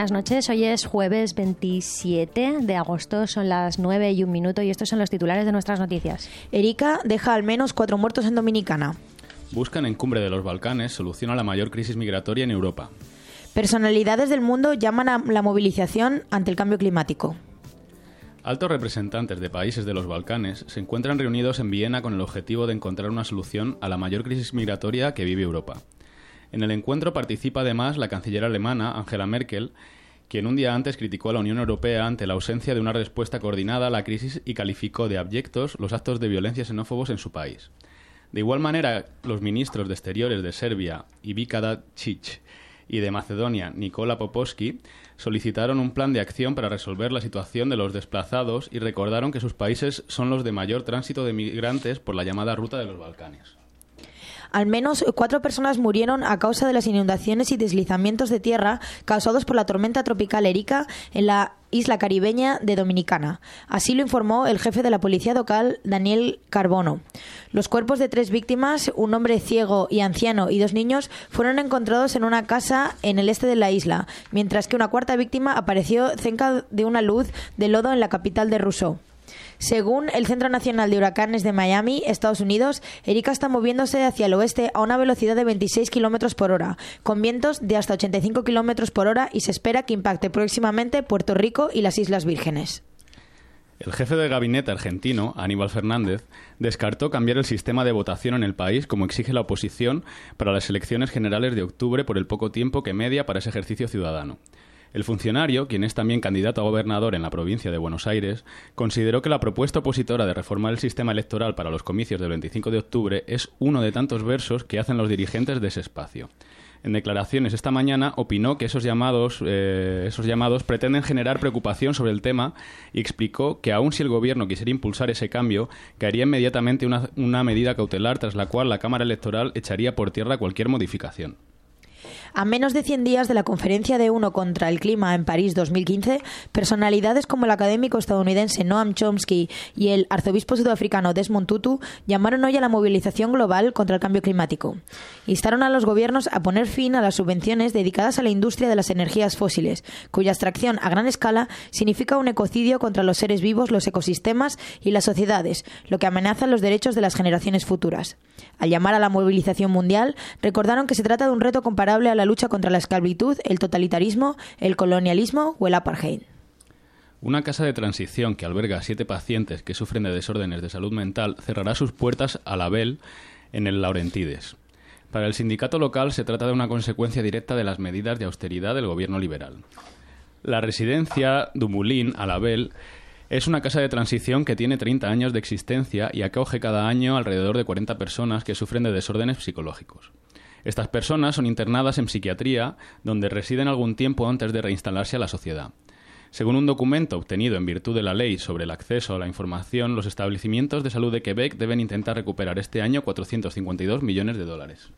Buenas noches, hoy es jueves 27 de agosto, son las 9 y un minuto y estos son los titulares de nuestras noticias. Erika deja al menos cuatro muertos en Dominicana. Buscan en Cumbre de los Balcanes solución a la mayor crisis migratoria en Europa. Personalidades del mundo llaman a la movilización ante el cambio climático. Altos representantes de países de los Balcanes se encuentran reunidos en Viena con el objetivo de encontrar una solución a la mayor crisis migratoria que vive Europa. En el encuentro participa además la canciller alemana Angela Merkel, quien un día antes criticó a la Unión Europea ante la ausencia de una respuesta coordinada a la crisis y calificó de abyectos los actos de violencia xenófobos en su país. De igual manera, los ministros de Exteriores de Serbia, Ivica Dacic, y de Macedonia, Nikola Popovski, solicitaron un plan de acción para resolver la situación de los desplazados y recordaron que sus países son los de mayor tránsito de migrantes por la llamada Ruta de los Balcanes. Al menos cuatro personas murieron a causa de las inundaciones y deslizamientos de tierra causados por la tormenta tropical Erika en la isla caribeña de Dominicana. Así lo informó el jefe de la policía local, Daniel Carbono. Los cuerpos de tres víctimas, un hombre ciego y anciano y dos niños, fueron encontrados en una casa en el este de la isla, mientras que una cuarta víctima apareció cerca de una luz de lodo en la capital de Rousseau. Según el Centro Nacional de Huracanes de Miami, Estados Unidos, Erika está moviéndose hacia el oeste a una velocidad de 26 kilómetros por hora, con vientos de hasta 85 kilómetros por hora y se espera que impacte próximamente Puerto Rico y las Islas Vírgenes. El jefe de gabinete argentino, Aníbal Fernández, descartó cambiar el sistema de votación en el país como exige la oposición para las elecciones generales de octubre por el poco tiempo que media para ese ejercicio ciudadano. El funcionario, quien es también candidato a gobernador en la provincia de Buenos Aires, consideró que la propuesta opositora de reformar el sistema electoral para los comicios del 25 de octubre es uno de tantos versos que hacen los dirigentes de ese espacio. En declaraciones esta mañana opinó que esos llamados, eh, esos llamados pretenden generar preocupación sobre el tema y explicó que aun si el gobierno quisiera impulsar ese cambio, caería inmediatamente una medida cautelar tras la cual la Cámara Electoral echaría por tierra cualquier modificación. A menos de 100 días de la Conferencia de UNO contra el Clima en París 2015, personalidades como el académico estadounidense Noam Chomsky y el arzobispo sudafricano Desmond Tutu llamaron hoy a la movilización global contra el cambio climático. Instaron a los gobiernos a poner fin a las subvenciones dedicadas a la industria de las energías fósiles, cuya extracción a gran escala significa un ecocidio contra los seres vivos, los ecosistemas y las sociedades, lo que amenaza los derechos de las generaciones futuras. Al llamar a la movilización mundial, recordaron que se trata de un reto comparable a la lucha contra la esclavitud, el totalitarismo, el colonialismo o el apartheid. Una casa de transición que alberga a siete pacientes que sufren de desórdenes de salud mental cerrará sus puertas a la Bel en el Laurentides. Para el sindicato local se trata de una consecuencia directa de las medidas de austeridad del gobierno liberal. La residencia Dumulín a la Bel es una casa de transición que tiene 30 años de existencia y acoge cada año alrededor de 40 personas que sufren de desórdenes psicológicos. Estas personas son internadas en psiquiatría, donde residen algún tiempo antes de reinstalarse a la sociedad. Según un documento obtenido en virtud de la ley sobre el acceso a la información, los establecimientos de salud de Quebec deben intentar recuperar este año 452 millones de dólares.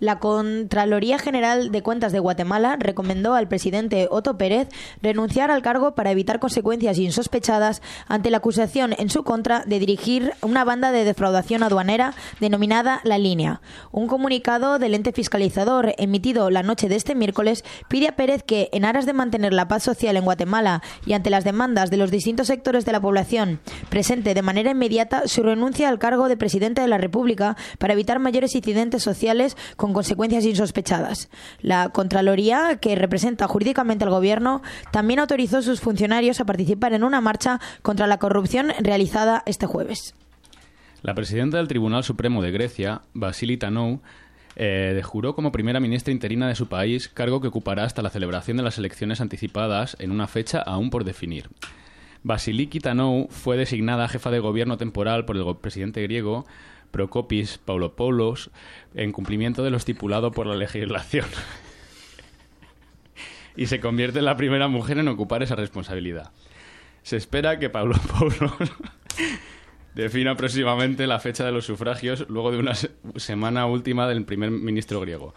La Contraloría General de Cuentas de Guatemala recomendó al presidente Otto Pérez renunciar al cargo para evitar consecuencias insospechadas ante la acusación en su contra de dirigir una banda de defraudación aduanera denominada La Línea. Un comunicado del ente fiscalizador emitido la noche de este miércoles pide a Pérez que, en aras de mantener la paz social en Guatemala y ante las demandas de los distintos sectores de la población, presente de manera inmediata su renuncia al cargo de presidente de la República para evitar mayores incidentes sociales con consecuencias insospechadas. La Contraloría, que representa jurídicamente al Gobierno, también autorizó a sus funcionarios a participar en una marcha contra la corrupción realizada este jueves. La presidenta del Tribunal Supremo de Grecia, Vasili Tanou, eh, juró como primera ministra interina de su país, cargo que ocupará hasta la celebración de las elecciones anticipadas en una fecha aún por definir. Basiliki Tanou fue designada jefa de gobierno temporal por el presidente griego Procopis Paulopoulos en cumplimiento de lo estipulado por la legislación. y se convierte en la primera mujer en ocupar esa responsabilidad. Se espera que Paulopoulos defina próximamente la fecha de los sufragios luego de una semana última del primer ministro griego.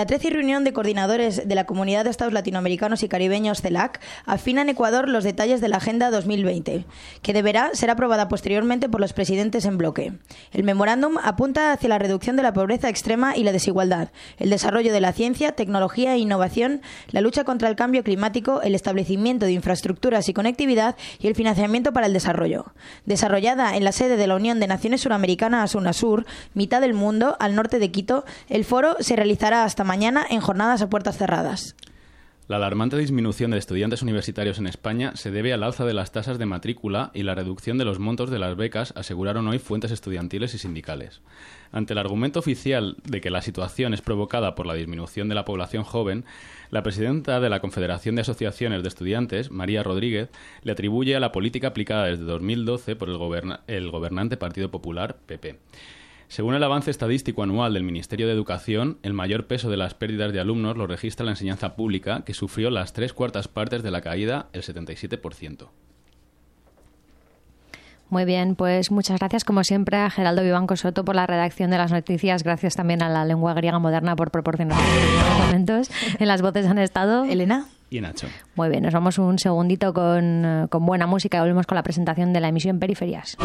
La 13 reunión de coordinadores de la Comunidad de Estados Latinoamericanos y Caribeños, CELAC, afina en Ecuador los detalles de la Agenda 2020, que deberá ser aprobada posteriormente por los presidentes en bloque. El memorándum apunta hacia la reducción de la pobreza extrema y la desigualdad, el desarrollo de la ciencia, tecnología e innovación, la lucha contra el cambio climático, el establecimiento de infraestructuras y conectividad y el financiamiento para el desarrollo. Desarrollada en la sede de la Unión de Naciones Suramericanas, UNASUR, mitad del mundo, al norte de Quito, el foro se realizará hasta mañana en jornadas a puertas cerradas. La alarmante disminución de estudiantes universitarios en España se debe al alza de las tasas de matrícula y la reducción de los montos de las becas, aseguraron hoy fuentes estudiantiles y sindicales. Ante el argumento oficial de que la situación es provocada por la disminución de la población joven, la presidenta de la Confederación de Asociaciones de Estudiantes, María Rodríguez, le atribuye a la política aplicada desde 2012 por el, el gobernante Partido Popular, PP. Según el avance estadístico anual del Ministerio de Educación, el mayor peso de las pérdidas de alumnos lo registra la enseñanza pública, que sufrió las tres cuartas partes de la caída, el 77%. Muy bien, pues muchas gracias como siempre a Geraldo Vivanco Soto por la redacción de las noticias. Gracias también a la lengua griega moderna por proporcionar los momentos. En las voces han estado Elena y Nacho. Muy bien, nos vamos un segundito con, con buena música y volvemos con la presentación de la emisión Periferias.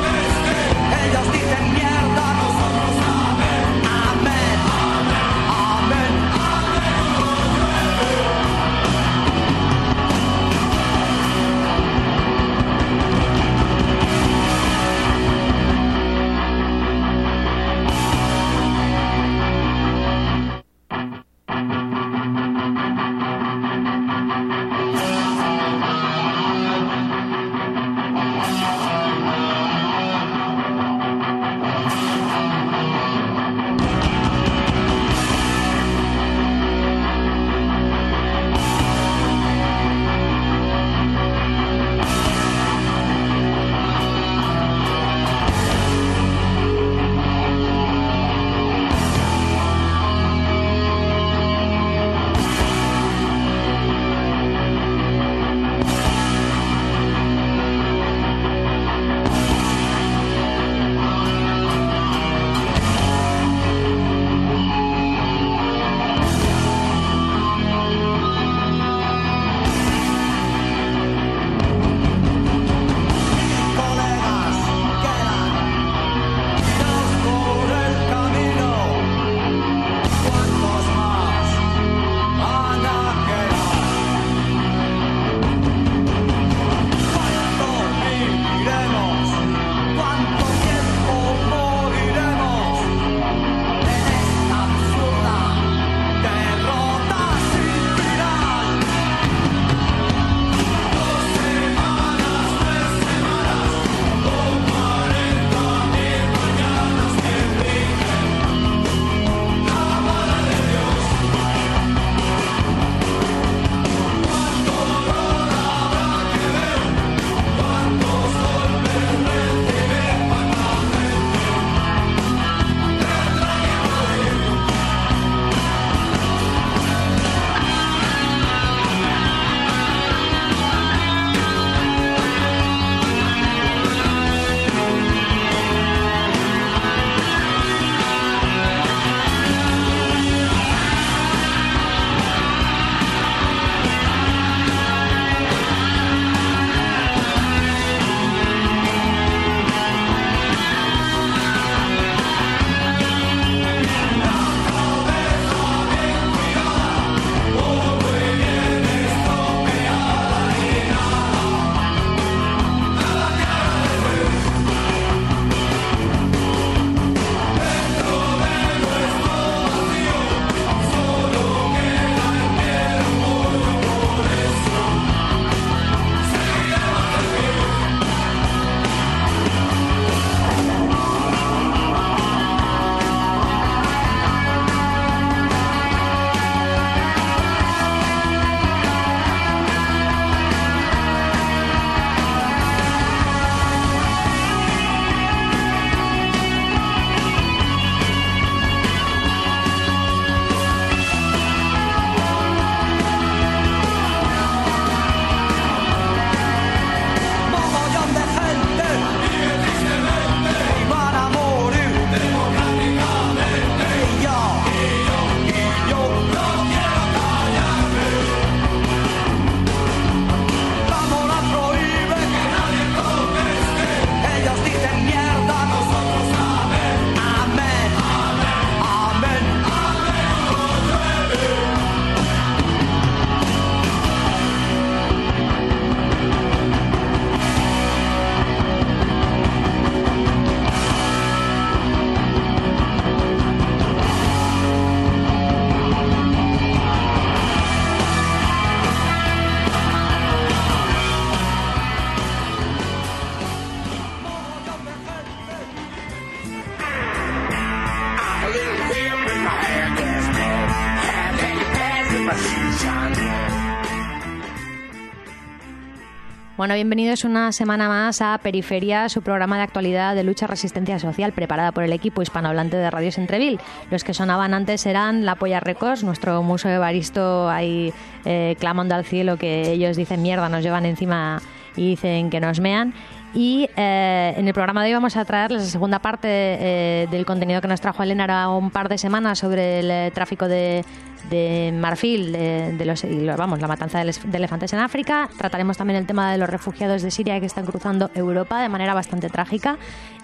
Bueno, bienvenidos una semana más a Periferia, su programa de actualidad de lucha resistencia social preparada por el equipo hispanohablante de Radio Centreville. Los que sonaban antes eran La Polla Records, nuestro museo de Baristo ahí eh, clamando al cielo que ellos dicen mierda, nos llevan encima y dicen que nos mean. Y eh, en el programa de hoy vamos a traerles la segunda parte eh, del contenido que nos trajo Elena ahora un par de semanas sobre el eh, tráfico de, de marfil, de, los, vamos, la matanza de, elefantes en África. Trataremos también el tema de los refugiados de Siria que están cruzando Europa de manera bastante trágica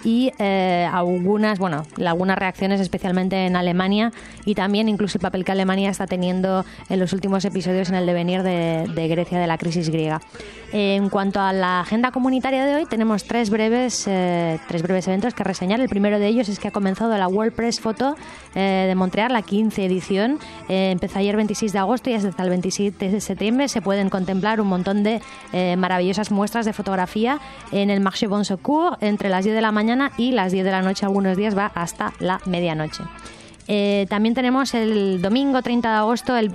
y algunas, bueno, algunas reacciones especialmente en Alemania y también incluso el papel que Alemania está teniendo en los últimos episodios en el devenir de, de Grecia de la crisis griega. En cuanto a la agenda comunitaria de hoy, tenemos tres breves, eh, tres breves eventos que reseñar. El primero de ellos es que ha comenzado la World Press Photo eh, de Montreal, la 15 edición. Eh, empezó ayer 26 de agosto y hasta el 27 de septiembre se pueden contemplar un montón de maravillosas muestras de fotografía en el Marché Bon Secours entre las 10 de la mañana y las 10 de la noche. Algunos días va hasta la medianoche. Eh, también tenemos el domingo 30 de agosto eh,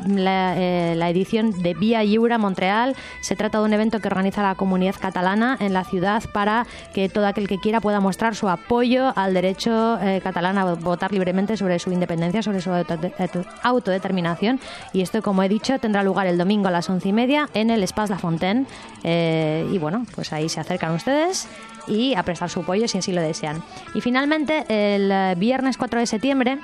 la, edición de Vía Lliura Montreal. Se trata de un evento que organiza la comunidad catalana en la ciudad para que todo aquel que quiera pueda mostrar su apoyo al derecho eh, catalán a votar libremente sobre su independencia, sobre su autodeterminación. Y esto, como he dicho, tendrá lugar el domingo a las once y media en el Espace La Fontaine. y bueno, pues ahí se acercan ustedes y a prestar su apoyo si así lo desean. Y finalmente, el viernes 4 de septiembre,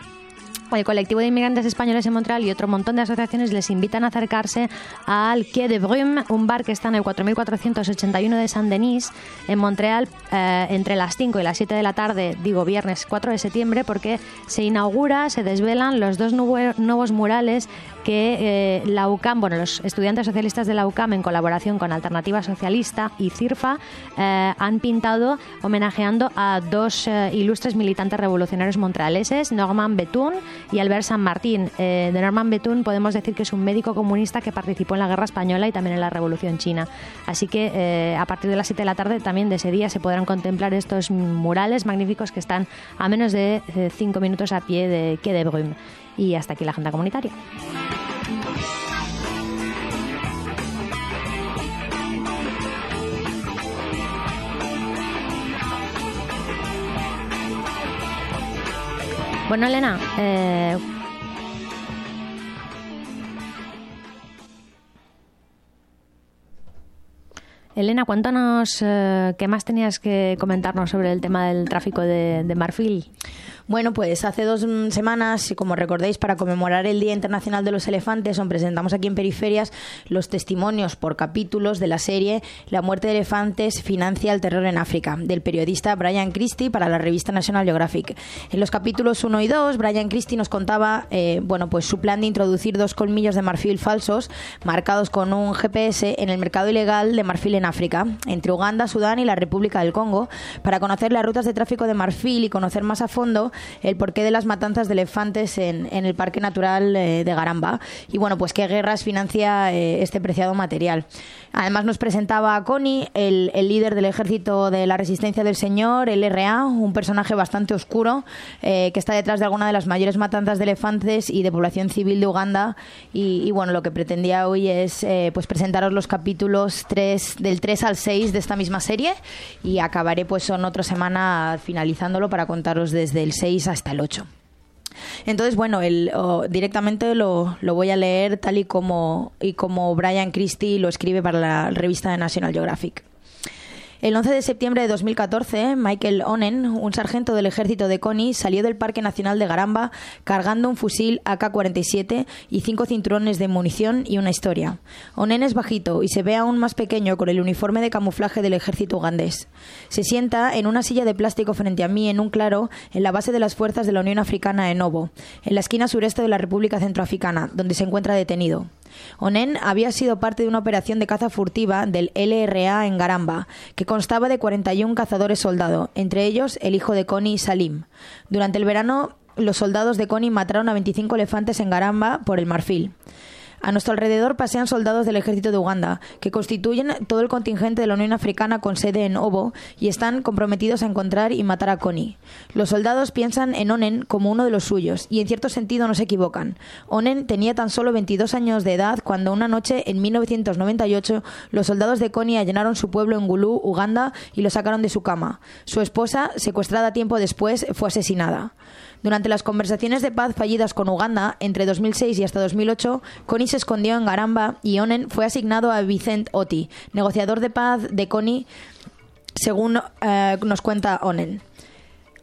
el colectivo de inmigrantes españoles en Montreal y otro montón de asociaciones les invitan a acercarse al Quai de Brume, un bar que está en el 4481 de Saint-Denis, en Montreal, eh, entre las 5 y las 7 de la tarde, digo viernes 4 de septiembre, porque se inaugura, se desvelan los dos nuevos murales que eh, la UCAM, bueno, los estudiantes socialistas de la UCAM en colaboración con Alternativa Socialista y CIRFA eh, han pintado homenajeando a dos ilustres militantes revolucionarios montrealeses, Norman Betún y Albert San Martín. Eh, de Norman Betún podemos decir que es un médico comunista que participó en la guerra española y también en la revolución china. Así que eh, a partir de las 7 de la tarde también de ese día se podrán contemplar estos murales magníficos que están a menos de 5 eh, minutos a pie de Quai de Brume. Y hasta aquí la agenda comunitaria. Bueno, Elena, eh, Elena, cuéntanos eh, qué más tenías que comentarnos sobre el tema del tráfico de marfil. Bueno, pues hace dos semanas, como recordáis, para conmemorar el Día Internacional de los Elefantes, os presentamos aquí en Periferias los testimonios por capítulos de la serie La muerte de elefantes financia el terror en África, del periodista Brian Christie para la revista National Geographic. En los capítulos 1 y 2, Brian Christie nos contaba eh, bueno, pues su plan de introducir dos colmillos de marfil falsos marcados con un GPS en el mercado ilegal de marfil en África, entre Uganda, Sudán y la República del Congo, para conocer las rutas de tráfico de marfil y conocer más a fondo el porqué de las matanzas de elefantes en, el Parque Natural eh, de Garamba. Y bueno, pues qué guerras financia eh, este preciado material. Además nos presentaba a Connie, el, líder del Ejército de la Resistencia del Señor, el RA, un personaje bastante oscuro eh, que está detrás de alguna de las mayores matanzas de elefantes y de población civil de Uganda. Y, bueno, lo que pretendía hoy es pues presentaros los capítulos 3, del 3 al 6 de esta misma serie. Y acabaré pues son otra semana finalizándolo para contaros desde el 6 hasta el 8. Entonces, bueno, directamente lo, lo, voy a leer tal y como, y como Brian Christie lo escribe para la revista de National Geographic. El 11 de septiembre de 2014, Michael Onen, un sargento del ejército de Coney, salió del Parque Nacional de Garamba cargando un fusil AK-47 y cinco cinturones de munición y una historia. Onen es bajito y se ve aún más pequeño con el uniforme de camuflaje del ejército ugandés. Se sienta en una silla de plástico frente a mí en un claro en la base de las fuerzas de la Unión Africana en Novo, en la esquina sureste de la República Centroafricana, donde se encuentra detenido. Onen había sido parte de una operación de caza furtiva del LRA en Garamba, que constaba de 41 cazadores soldados, entre ellos el hijo de Connie Salim. Durante el verano, los soldados de Connie mataron a 25 elefantes en Garamba por el marfil. A nuestro alrededor pasean soldados del ejército de Uganda, que constituyen todo el contingente de la Unión Africana con sede en Obo y están comprometidos a encontrar y matar a Connie. Los soldados piensan en Onen como uno de los suyos y en cierto sentido no se equivocan. Onen tenía tan solo 22 años de edad cuando una noche en 1998 los soldados de Connie allanaron su pueblo en Gulu, Uganda, y lo sacaron de su cama. Su esposa, secuestrada tiempo después, fue asesinada. Durante las conversaciones de paz fallidas con Uganda entre 2006 y hasta 2008, Connie se escondió en Garamba y Onen fue asignado a Vicent Oti, negociador de paz de Connie, según eh, nos cuenta Onen.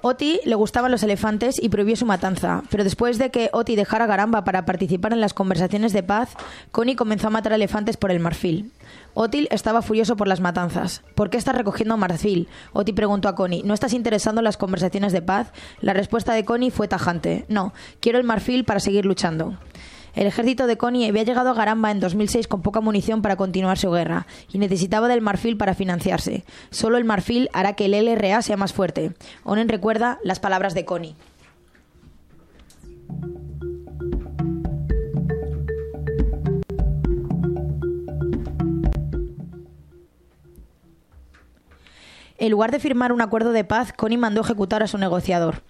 Oti le gustaban los elefantes y prohibió su matanza, pero después de que Oti dejara Garamba para participar en las conversaciones de paz, Connie comenzó a matar elefantes por el marfil. Otil estaba furioso por las matanzas. ¿Por qué estás recogiendo marfil? Oti preguntó a Connie. ¿No estás interesado en las conversaciones de paz? La respuesta de Connie fue tajante. No, quiero el marfil para seguir luchando. El ejército de Connie había llegado a Garamba en 2006 con poca munición para continuar su guerra y necesitaba del marfil para financiarse. Solo el marfil hará que el LRA sea más fuerte. Onen recuerda las palabras de Connie. En lugar de firmar un acuerdo de paz, Connie mandó ejecutar a su negociador.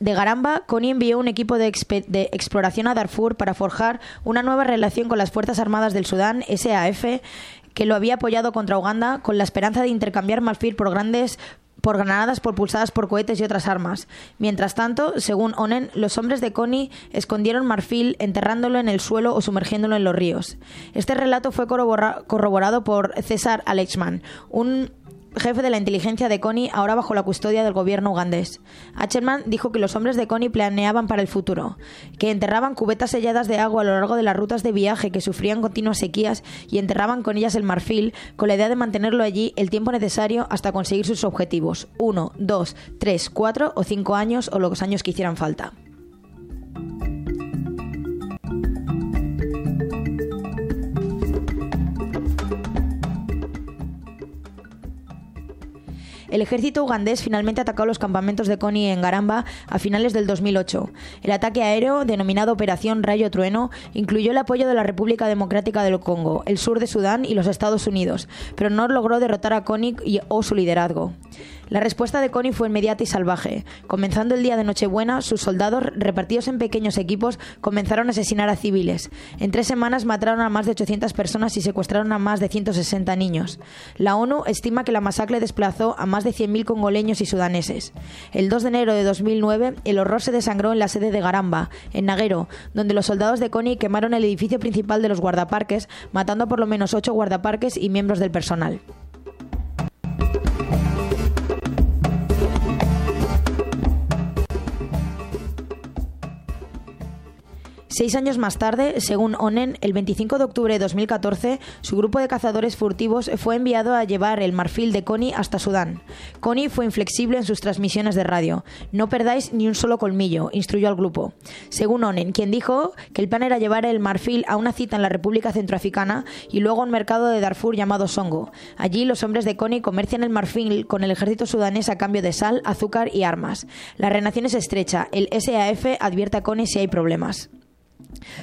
De Garamba, Connie envió un equipo de, de, exploración a Darfur para forjar una nueva relación con las Fuerzas Armadas del Sudán, SAF, que lo había apoyado contra Uganda con la esperanza de intercambiar marfil por grandes por granadas propulsadas por cohetes y otras armas. Mientras tanto, según Onen, los hombres de Connie escondieron marfil enterrándolo en el suelo o sumergiéndolo en los ríos. Este relato fue corroborado por César Alexman, un jefe de la inteligencia de Connie, ahora bajo la custodia del gobierno ugandés. Acherman dijo que los hombres de Connie planeaban para el futuro, que enterraban cubetas selladas de agua a lo largo de las rutas de viaje que sufrían continuas sequías y enterraban con ellas el marfil, con la idea de mantenerlo allí el tiempo necesario hasta conseguir sus objetivos, uno, dos, tres, cuatro o cinco años o los años que hicieran falta. El ejército ugandés finalmente atacó los campamentos de Connie en Garamba a finales del 2008. El ataque aéreo, denominado Operación Rayo Trueno, incluyó el apoyo de la República Democrática del Congo, el sur de Sudán y los Estados Unidos, pero no logró derrotar a Connie y, o su liderazgo. La respuesta de Connie fue inmediata y salvaje. Comenzando el día de Nochebuena, sus soldados, repartidos en pequeños equipos, comenzaron a asesinar a civiles. En tres semanas mataron a más de 800 personas y secuestraron a más de 160 niños. La ONU estima que la masacre desplazó a más de 100.000 congoleños y sudaneses. El 2 de enero de 2009, el horror se desangró en la sede de Garamba, en Naguero, donde los soldados de Connie quemaron el edificio principal de los guardaparques, matando por lo menos ocho guardaparques y miembros del personal. Seis años más tarde, según ONEN, el 25 de octubre de 2014, su grupo de cazadores furtivos fue enviado a llevar el marfil de Connie hasta Sudán. Connie fue inflexible en sus transmisiones de radio. No perdáis ni un solo colmillo, instruyó al grupo. Según ONEN, quien dijo que el plan era llevar el marfil a una cita en la República Centroafricana y luego a un mercado de Darfur llamado Songo. Allí los hombres de Connie comercian el marfil con el ejército sudanés a cambio de sal, azúcar y armas. La relación es estrecha. El SAF advierte a Connie si hay problemas.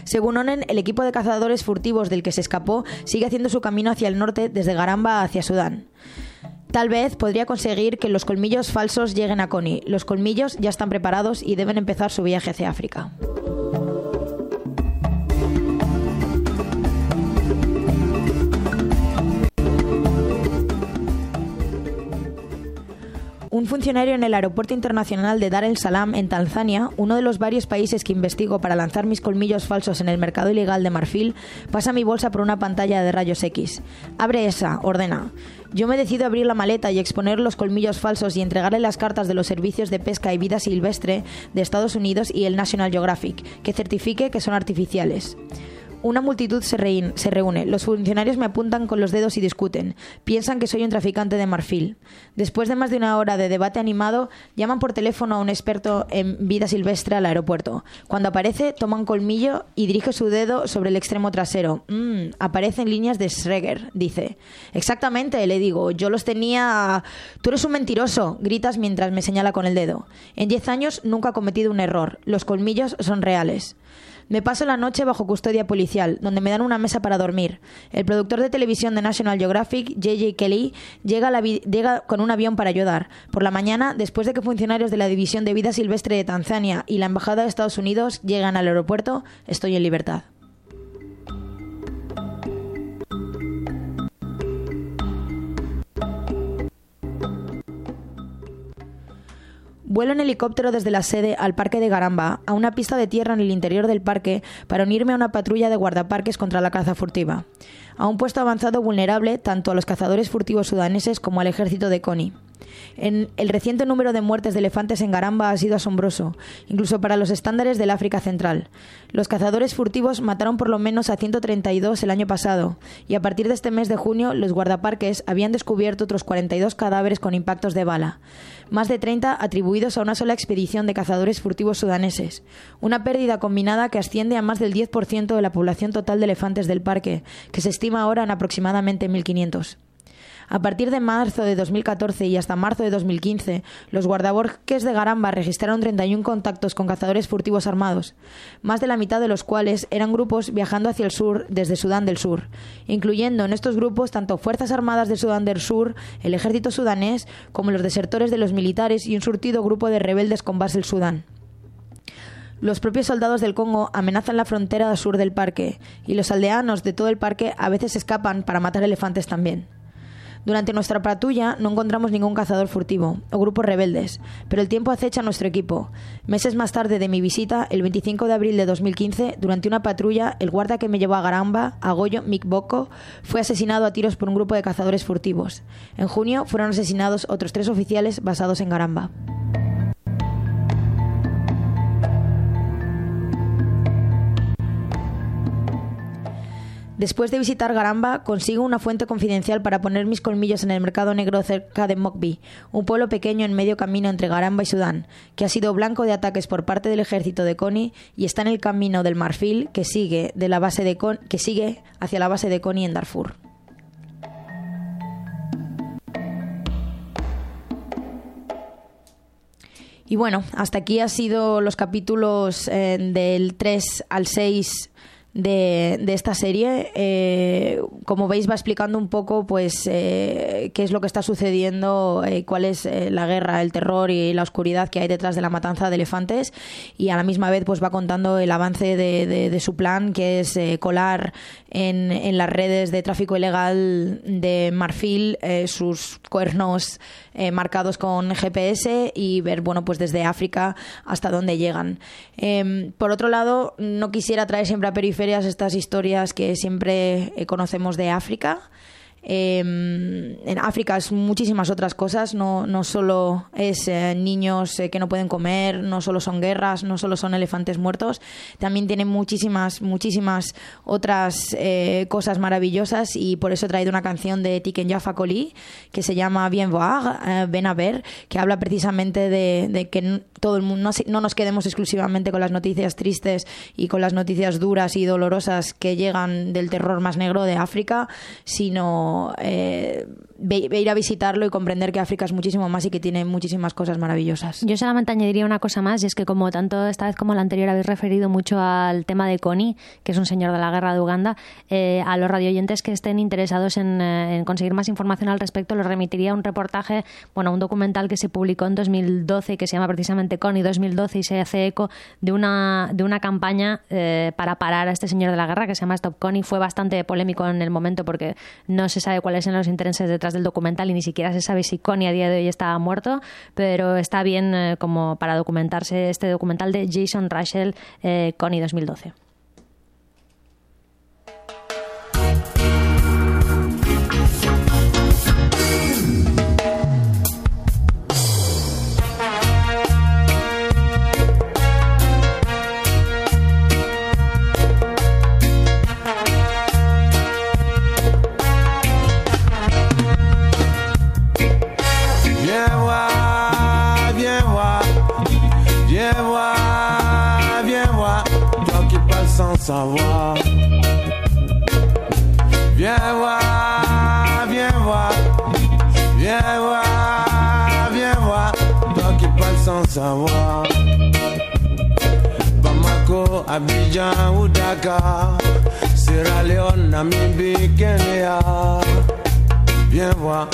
Según Onen, el equipo de cazadores furtivos del que se escapó sigue haciendo su camino hacia el norte desde Garamba hacia Sudán. Tal vez podría conseguir que los colmillos falsos lleguen a Connie. Los colmillos ya están preparados y deben empezar su viaje hacia África. Un funcionario en el Aeropuerto Internacional de Dar el Salam, en Tanzania, uno de los varios países que investigo para lanzar mis colmillos falsos en el mercado ilegal de marfil, pasa mi bolsa por una pantalla de rayos X. Abre esa, ordena. Yo me decido abrir la maleta y exponer los colmillos falsos y entregarle las cartas de los servicios de pesca y vida silvestre de Estados Unidos y el National Geographic, que certifique que son artificiales. Una multitud se, reúne. Los funcionarios me apuntan con los dedos y discuten. Piensan que soy un traficante de marfil. Después de más de una hora de debate animado, llaman por teléfono a un experto en vida silvestre al aeropuerto. Cuando aparece, toma un colmillo y dirige su dedo sobre el extremo trasero. Mmm, aparecen líneas de Schreger, dice. Exactamente, le digo. Yo los tenía. Tú eres un mentiroso, gritas mientras me señala con el dedo. En diez años nunca he cometido un error. Los colmillos son reales. Me paso la noche bajo custodia policial, donde me dan una mesa para dormir. El productor de televisión de National Geographic, J.J. Kelly, llega, llega, con un avión para ayudar. Por la mañana, después de que funcionarios de la División de Vida Silvestre de Tanzania y la Embajada de Estados Unidos llegan al aeropuerto, estoy en libertad. Vuelo en helicóptero desde la sede al parque de Garamba, a una pista de tierra en el interior del parque, para unirme a una patrulla de guardaparques contra la caza furtiva, a un puesto avanzado vulnerable tanto a los cazadores furtivos sudaneses como al ejército de Kony. El reciente número de muertes de elefantes en Garamba ha sido asombroso, incluso para los estándares del África Central. Los cazadores furtivos mataron por lo menos a 132 el año pasado, y a partir de este mes de junio los guardaparques habían descubierto otros 42 cadáveres con impactos de bala, más de 30 atribuidos a una sola expedición de cazadores furtivos sudaneses, una pérdida combinada que asciende a más del 10% de la población total de elefantes del parque, que se estima ahora en aproximadamente 1.500. A partir de marzo de 2014 y hasta marzo de 2015, los guardaborques de Garamba registraron 31 contactos con cazadores furtivos armados, más de la mitad de los cuales eran grupos viajando hacia el sur desde Sudán del Sur, incluyendo en estos grupos tanto Fuerzas Armadas de Sudán del Sur, el ejército sudanés, como los desertores de los militares y un surtido grupo de rebeldes con base en Sudán. Los propios soldados del Congo amenazan la frontera sur del parque y los aldeanos de todo el parque a veces escapan para matar elefantes también. Durante nuestra patrulla no encontramos ningún cazador furtivo o grupos rebeldes, pero el tiempo acecha a nuestro equipo. Meses más tarde de mi visita, el 25 de abril de 2015, durante una patrulla, el guarda que me llevó a Garamba, a Goyo Mikboko, fue asesinado a tiros por un grupo de cazadores furtivos. En junio fueron asesinados otros tres oficiales basados en Garamba. Después de visitar Garamba, consigo una fuente confidencial para poner mis colmillos en el mercado negro cerca de Mokbi, un pueblo pequeño en medio camino entre Garamba y Sudán, que ha sido blanco de ataques por parte del ejército de Kony y está en el camino del Marfil que sigue, de la base de que sigue hacia la base de Kony en Darfur. Y bueno, hasta aquí han sido los capítulos eh, del 3 al 6 de, de esta serie. Eh, como veis, va explicando un poco pues eh, qué es lo que está sucediendo, eh, cuál es la guerra, el terror y la oscuridad que hay detrás de la matanza de elefantes y a la misma vez pues va contando el avance de, de, su plan, que es colar en, en, las redes de tráfico ilegal de Marfil sus cuernos marcados con GPS y ver, bueno, pues desde África hasta dónde llegan. Em, por otro lado, no quisiera traer siempre a periferia estas historias que siempre eh, conocemos de África. Em, en África es muchísimas otras cosas, no, no solo es eh, niños eh, que no pueden comer, no solo son guerras, no solo son elefantes muertos, también tiene muchísimas, muchísimas otras cosas maravillosas y por eso he traído una canción de Tiken Jaffa Coli que se llama Bien voir, ven a ver, que habla precisamente de, de que todo el mundo, no, nos quedemos exclusivamente con las noticias tristes y con las noticias duras y dolorosas que llegan del terror más negro de África, sino eh, ir a visitarlo y comprender que África es muchísimo más y que tiene muchísimas cosas maravillosas. Yo solamente añadiría una cosa más, y es que como tanto esta vez como la anterior habéis referido mucho al tema de Connie, que es un señor de la guerra de Uganda, eh, a los radioyentes que estén interesados en, eh, en, conseguir más información al respecto, les remitiría un reportaje, bueno, un documental que se publicó en 2012 que se llama precisamente CONI 2012 y se hace eco de una, de una campaña para parar a este señor de la guerra que se llama Stop Connie. Fue bastante polémico en el momento porque no se sabe cuáles son los intereses detrás del documental y ni siquiera se sabe si Connie a día de hoy estaba muerto, pero está bien eh, como para documentarse este documental de Jason Russell, eh, Connie 2012. Sierra Leone, Namibie, Kenya. Viens voir.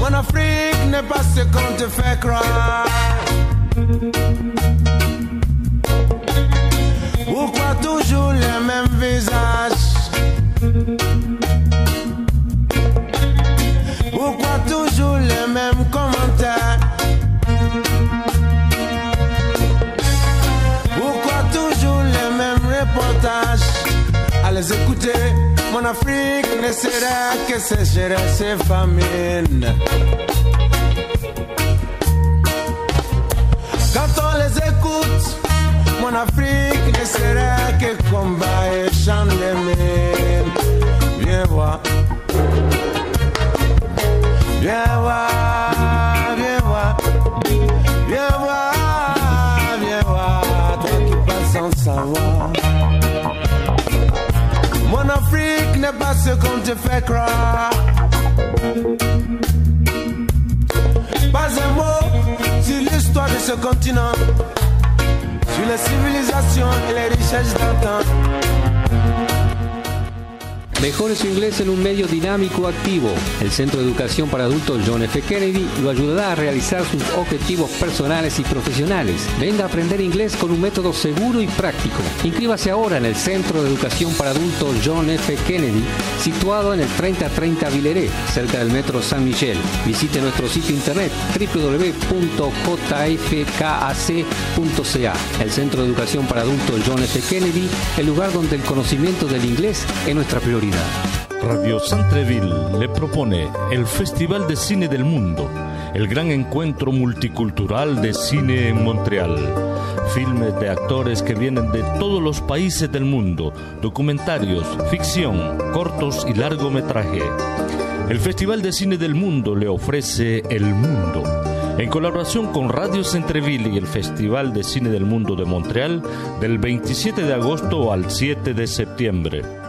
Mon Afrique n'est pas ce qu'on te fait croire. Pourquoi toujours les mêmes visages? Afrique ne sera que sécheresse et famine. Quand on les écoute, mon Afrique ne sera que combat et chant de mine. Viens voir. Viens voir, viens n'est pas ce qu'on te fait croire. Pas un mot sur l'histoire de ce continent, sur les civilisations et les richesses d'antan. Mejore su inglés en un medio dinámico activo. El Centro de Educación para Adultos John F. Kennedy lo ayudará a realizar sus objetivos personales y profesionales. Venga a aprender inglés con un método seguro y práctico. Inscríbase ahora en el Centro de Educación para Adultos John F. Kennedy, situado en el 3030 Villeré, cerca del Metro San Michel. Visite nuestro sitio internet www.jfkac.ca. El Centro de Educación para Adultos John F. Kennedy, el lugar donde el conocimiento del inglés es nuestra prioridad. Radio Centreville le propone el Festival de Cine del Mundo, el gran encuentro multicultural de cine en Montreal. Filmes de actores que vienen de todos los países del mundo, documentarios, ficción, cortos y largometraje. El Festival de Cine del Mundo le ofrece El Mundo. En colaboración con Radio Centreville y el Festival de Cine del Mundo de Montreal, del 27 de agosto al 7 de septiembre.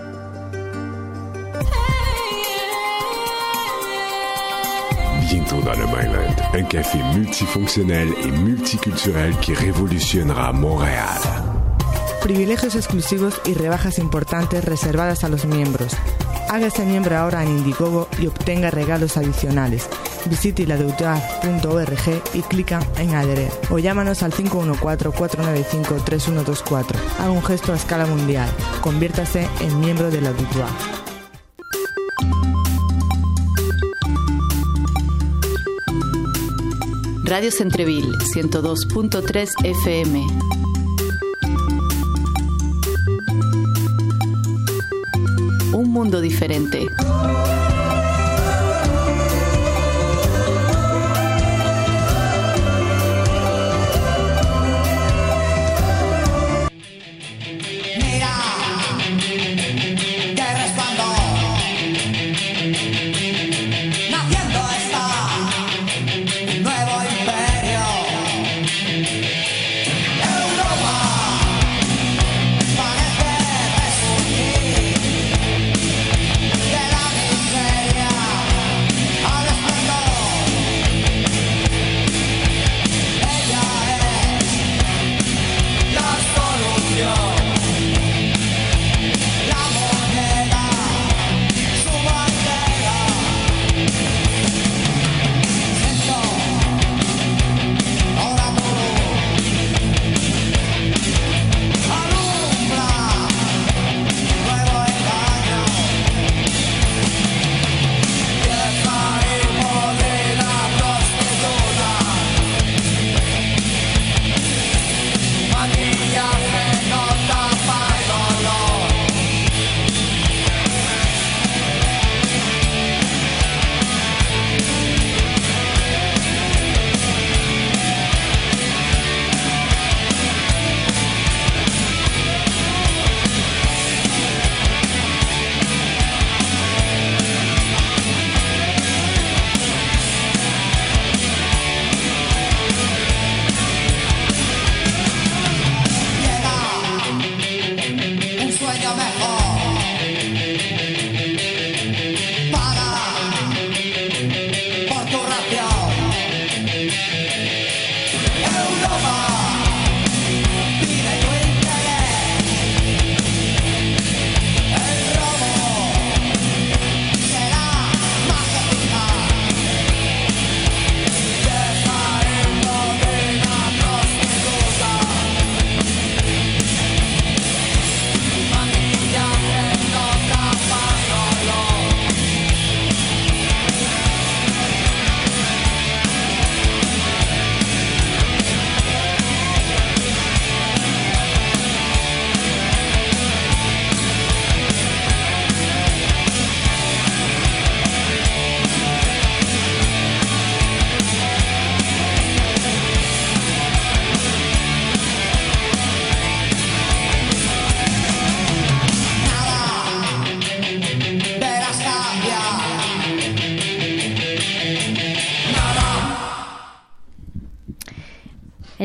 Myland, un café multifonctionnel et multiculturel qui révolutionnera Montréal. Privilegios exclusivos y rebajas importantes reservadas a los miembros. Hágase miembro ahora en Indiegogo y obtenga regalos adicionales. Visite ladeutar.org y clica en adherir o llámanos al 514-495-3124. Haga un gesto a escala mundial. Conviértase en miembro de la Doutoir. Radio Centreville 102.3 FM. Un mundo diferente.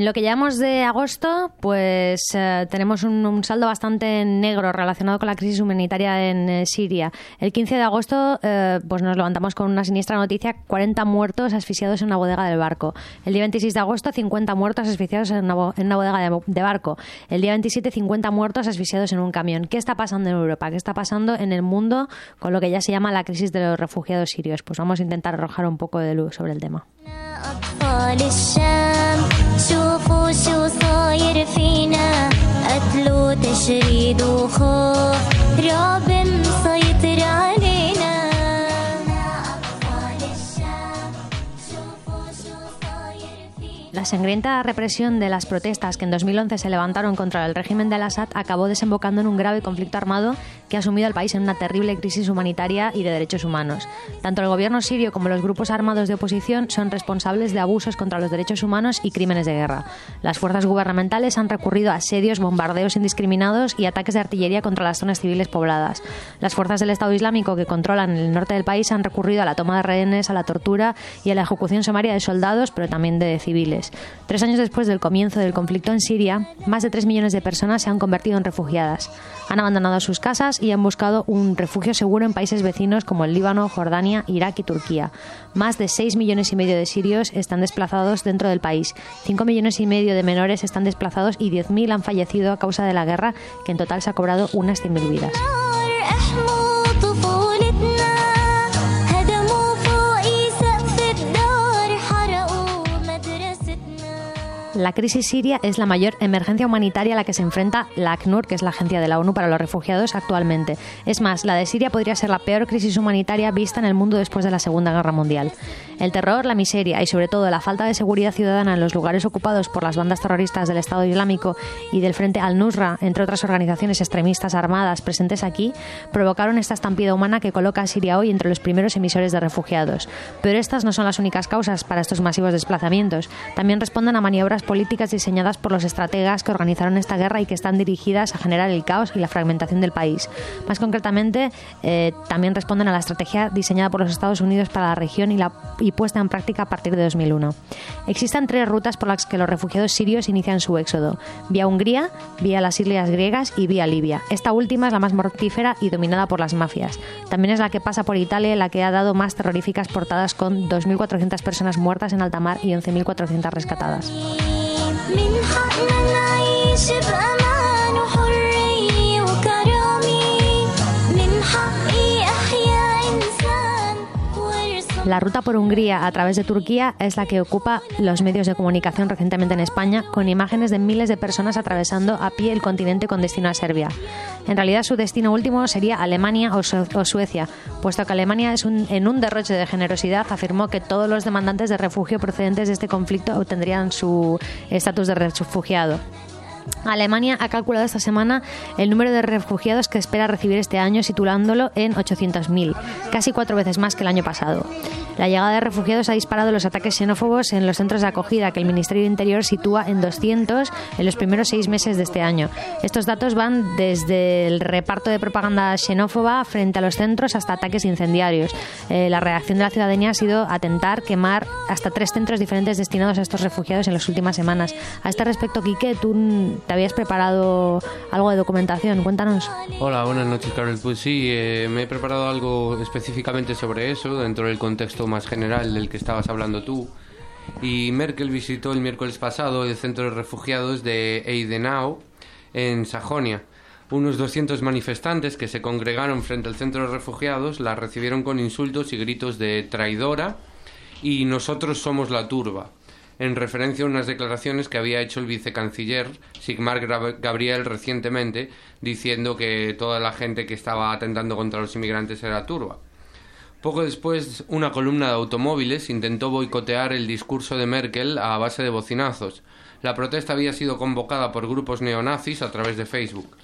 Lo que llevamos de agosto, pues eh, tenemos un, saldo bastante negro relacionado con la crisis humanitaria en eh, Siria. El 15 de agosto, eh, pues nos levantamos con una siniestra noticia: 40 muertos asfixiados en una bodega del barco. El día 26 de agosto, 50 muertos asfixiados en una, bodega de, de barco. El día 27, 50 muertos asfixiados en un camión. ¿Qué está pasando en Europa? ¿Qué está pasando en el mundo con lo que ya se llama la crisis de los refugiados sirios? Pues vamos a intentar arrojar un poco de luz sobre el tema. أطفال الشام شوفوا شو صاير فينا. قتل وتشريد وخوف رعب مسيطر علينا. La sangrienta represión de las protestas que en 2011 se levantaron contra el régimen de Al-Assad acabó desembocando en un grave conflicto armado que ha sumido al país en una terrible crisis humanitaria y de derechos humanos. Tanto el gobierno sirio como los grupos armados de oposición son responsables de abusos contra los derechos humanos y crímenes de guerra. Las fuerzas gubernamentales han recurrido a asedios, bombardeos indiscriminados y ataques de artillería contra las zonas civiles pobladas. Las fuerzas del Estado Islámico que controlan el norte del país han recurrido a la toma de rehenes, a la tortura y a la ejecución sumaria de soldados, pero también de civiles. Tres años después del comienzo del conflicto en Siria, más de tres millones de personas se han convertido en refugiadas. Han abandonado sus casas y han buscado un refugio seguro en países vecinos como el Líbano, Jordania, Irak y Turquía. Más de seis millones y medio de sirios están desplazados dentro del país. Cinco millones y medio de menores están desplazados y 10.000 han fallecido a causa de la guerra, que en total se ha cobrado unas 100.000 vidas. La crisis siria es la mayor emergencia humanitaria a la que se enfrenta la ACNUR, que es la Agencia de la ONU para los Refugiados, actualmente. Es más, la de Siria podría ser la peor crisis humanitaria vista en el mundo después de la Segunda Guerra Mundial. El terror, la miseria y sobre todo la falta de seguridad ciudadana en los lugares ocupados por las bandas terroristas del Estado Islámico y del Frente al-Nusra, entre otras organizaciones extremistas armadas presentes aquí, provocaron esta estampida humana que coloca a Siria hoy entre los primeros emisores de refugiados. Pero estas no son las únicas causas para estos masivos desplazamientos. También responden a maniobras políticas diseñadas por los estrategas que organizaron esta guerra y que están dirigidas a generar el caos y la fragmentación del país. Más concretamente, eh, también responden a la estrategia diseñada por los Estados Unidos para la región y, y puesta en práctica a partir de 2001. Existen tres rutas por las que los refugiados sirios inician su éxodo: vía Hungría, vía las islas griegas y vía Libia. Esta última es la más mortífera y dominada por las mafias. También es la que pasa por Italia, la que ha dado más terroríficas portadas con 2.400 personas muertas en alta mar y 11.400 rescatadas. من حقنا نعيش بأمان. La ruta por Hungría a través de Turquía es la que ocupa los medios de comunicación recientemente en España, con imágenes de miles de personas atravesando a pie el continente con destino a Serbia. En realidad su destino último sería Alemania o, Su- o Suecia, puesto que Alemania es en un derroche de generosidad afirmó que todos los demandantes de refugio procedentes de este conflicto obtendrían su estatus de refugiado. Alemania ha calculado esta semana el número de refugiados que espera recibir este año, situándolo en 800.000, casi cuatro veces más que el año pasado. La llegada de refugiados ha disparado los ataques xenófobos en los centros de acogida, que el Ministerio de Interior sitúa en 200 en los primeros seis meses de este año. Estos datos van desde el reparto de propaganda xenófoba frente a los centros hasta ataques incendiarios. Eh, la reacción de la ciudadanía ha sido atentar, quemar hasta tres centros diferentes destinados a estos refugiados en las últimas semanas. A este respecto, Quique, tú te habías preparado algo de documentación. Cuéntanos. Hola, buenas noches, Carol. Pues sí, eh, me he preparado algo específicamente sobre eso, dentro del contexto más general del que estabas hablando tú. Y Merkel visitó el miércoles pasado el centro de refugiados de Eidenau, en Sajonia. Unos 200 manifestantes que se congregaron frente al centro de refugiados la recibieron con insultos y gritos de traidora y nosotros somos la turba, en referencia a unas declaraciones que había hecho el vicecanciller Sigmar Gabriel recientemente, diciendo que toda la gente que estaba atentando contra los inmigrantes era turba. Poco después, una columna de automóviles intentó boicotear el discurso de Merkel a base de bocinazos. La protesta había sido convocada por grupos neonazis a través de Facebook.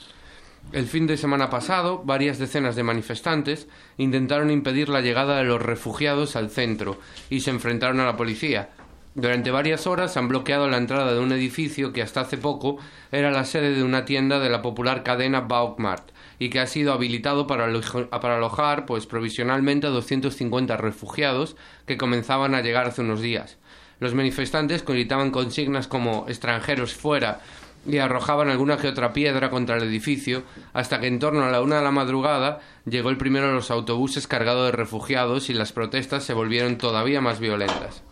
El fin de semana pasado, varias decenas de manifestantes intentaron impedir la llegada de los refugiados al centro y se enfrentaron a la policía. Durante varias horas han bloqueado la entrada de un edificio que hasta hace poco era la sede de una tienda de la popular cadena Baukmart y que ha sido habilitado para, alojar pues provisionalmente a 250 refugiados que comenzaban a llegar hace unos días. Los manifestantes gritaban consignas como extranjeros fuera y arrojaban alguna que otra piedra contra el edificio, hasta que en torno a la una de la madrugada llegó el primero de los autobuses cargado de refugiados y las protestas se volvieron todavía más violentas.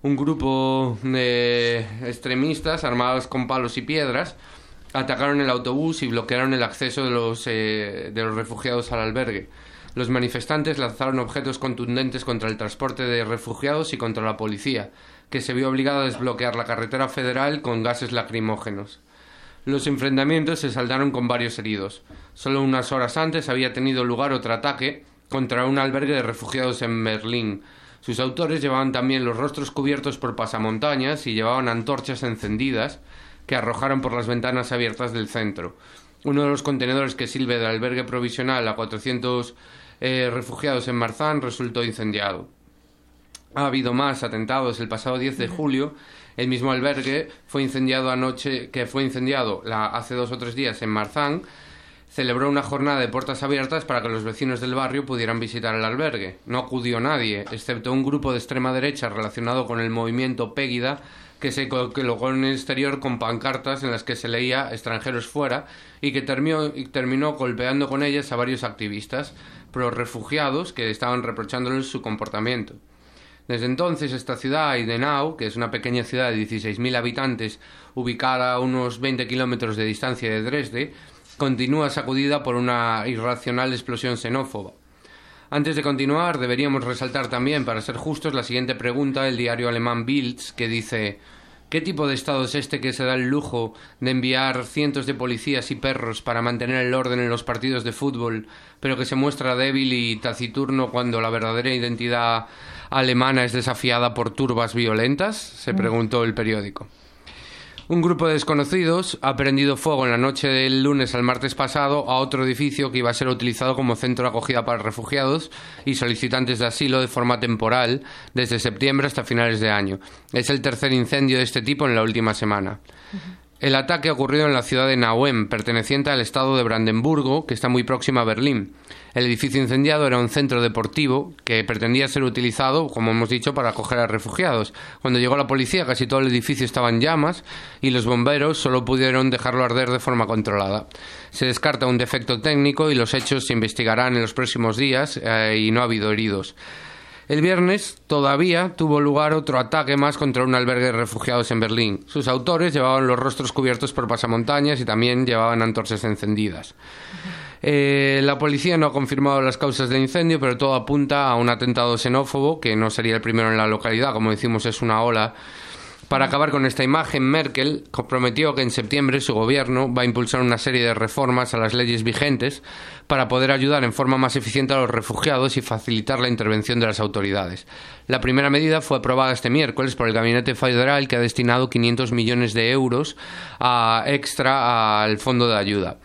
Un grupo de extremistas armados con palos y piedras atacaron el autobús y bloquearon el acceso de los, eh, de los refugiados al albergue. Los manifestantes lanzaron objetos contundentes contra el transporte de refugiados y contra la policía, que se vio obligada a desbloquear la carretera federal con gases lacrimógenos. Los enfrentamientos se saldaron con varios heridos. Solo unas horas antes había tenido lugar otro ataque contra un albergue de refugiados en Berlín. Sus autores llevaban también los rostros cubiertos por pasamontañas y llevaban antorchas encendidas que arrojaron por las ventanas abiertas del centro. Uno de los contenedores que sirve del albergue provisional a 400 eh, refugiados en Marzán resultó incendiado. Ha habido más atentados. El pasado 10 de julio, el mismo albergue fue incendiado anoche, que fue incendiado la- hace dos o tres días en Marzán. Celebró una jornada de puertas abiertas para que los vecinos del barrio pudieran visitar el albergue. No acudió nadie, excepto un grupo de extrema derecha relacionado con el movimiento Pégida, que se co- colocó en el exterior con pancartas en las que se leía extranjeros fuera y que terminó, golpeando con ellas a varios activistas pro refugiados que estaban reprochándoles su comportamiento. Desde entonces, esta ciudad, Idenau, que es una pequeña ciudad de 16.000 habitantes ubicada a unos 20 kilómetros de distancia de Dresde, continúa sacudida por una irracional explosión xenófoba. Antes de continuar, deberíamos resaltar también, para ser justos, la siguiente pregunta del diario alemán Bild, que dice ¿Qué tipo de Estado es este que se da el lujo de enviar cientos de policías y perros para mantener el orden en los partidos de fútbol, pero que se muestra débil y taciturno cuando la verdadera identidad alemana es desafiada por turbas violentas? se preguntó el periódico. Un grupo de desconocidos ha prendido fuego en la noche del lunes al martes pasado a otro edificio que iba a ser utilizado como centro de acogida para refugiados y solicitantes de asilo de forma temporal desde septiembre hasta finales de año. Es el tercer incendio de este tipo en la última semana. El ataque ha ocurrido en la ciudad de Nauen, perteneciente al estado de Brandenburgo, que está muy próxima a Berlín. El edificio incendiado era un centro deportivo que pretendía ser utilizado, como hemos dicho, para acoger a refugiados. Cuando llegó la policía, casi todo el edificio estaba en llamas y los bomberos solo pudieron dejarlo arder de forma controlada. Se descarta un defecto técnico y los hechos se investigarán en los próximos días eh, y no ha habido heridos. El viernes todavía tuvo lugar otro ataque más contra un albergue de refugiados en Berlín. Sus autores llevaban los rostros cubiertos por pasamontañas y también llevaban antorchas encendidas. Eh, la policía no ha confirmado las causas del incendio, pero todo apunta a un atentado xenófobo, que no sería el primero en la localidad, como decimos, es una ola. Para acabar con esta imagen, Merkel prometió que en septiembre su gobierno va a impulsar una serie de reformas a las leyes vigentes para poder ayudar en forma más eficiente a los refugiados y facilitar la intervención de las autoridades. La primera medida fue aprobada este miércoles por el Gabinete Federal que ha destinado 500 millones de euros a extra al fondo de ayuda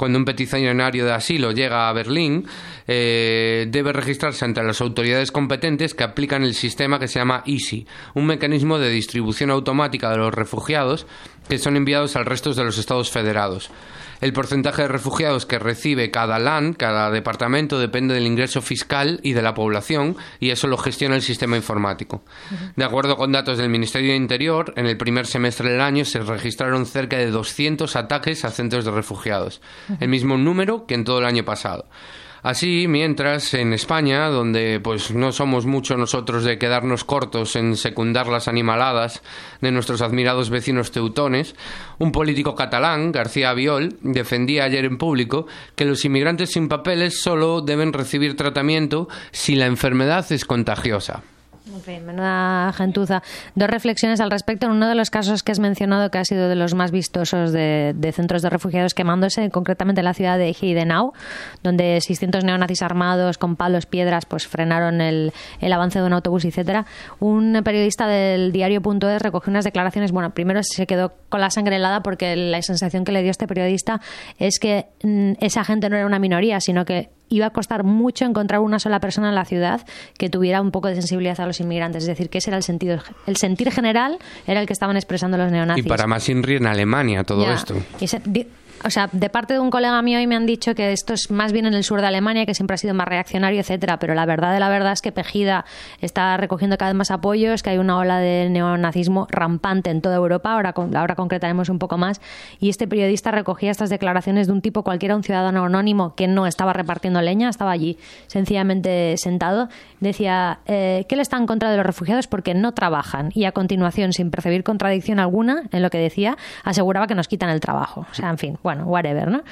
cuando un peticionario de asilo llega a Berlín, eh, debe registrarse ante las autoridades competentes que aplican el sistema que se llama EASY, un mecanismo de distribución automática de los refugiados que son enviados al resto de los estados federados. El porcentaje de refugiados que recibe cada LAN, cada departamento, depende del ingreso fiscal y de la población, y eso lo gestiona el sistema informático. De acuerdo con datos del Ministerio de Interior, en el primer semestre del año se registraron cerca de 200 ataques a centros de refugiados, el mismo número que en todo el año pasado. Así, mientras en España, donde pues no somos mucho nosotros de quedarnos cortos en secundar las animaladas de nuestros admirados vecinos teutones, un político catalán, García Viol, defendía ayer en público que los inmigrantes sin papeles solo deben recibir tratamiento si la enfermedad es contagiosa. En fin, menuda gentuza. Dos reflexiones al respecto. En uno de los casos que has mencionado, que ha sido de los más vistosos de, de centros de refugiados quemándose, concretamente en la ciudad de Heidenau, donde 600 neonazis armados con palos, piedras, pues frenaron el, el avance de un autobús, etcétera. Un periodista del diario.es recogió unas declaraciones. Bueno, primero se quedó con la sangre helada porque la sensación que le dio este periodista es que mm, esa gente no era una minoría, sino que iba a costar mucho encontrar una sola persona en la ciudad que tuviera un poco de sensibilidad a los inmigrantes. Es decir, que ese era el sentido, el sentir general era el que estaban expresando los Y neonazis. para más INRI en Alemania todo Ya. esto. Y o sea, de parte de un colega mío hoy me han dicho que esto es más bien en el sur de Alemania, que siempre ha sido más reaccionario, etcétera, pero la verdad de la verdad es que Pejida está recogiendo cada vez más apoyos, que hay una ola de neonazismo rampante en toda Europa, ahora, ahora concretaremos un poco más, y este periodista recogía estas declaraciones de un tipo cualquiera, un ciudadano anónimo que no estaba repartiendo leña, estaba allí sencillamente sentado, decía eh, que él está en contra de los refugiados porque no trabajan, y a continuación, sin percibir contradicción alguna en lo que decía, aseguraba que nos quitan el trabajo. O sea, en fin, bueno, whatever, ¿no?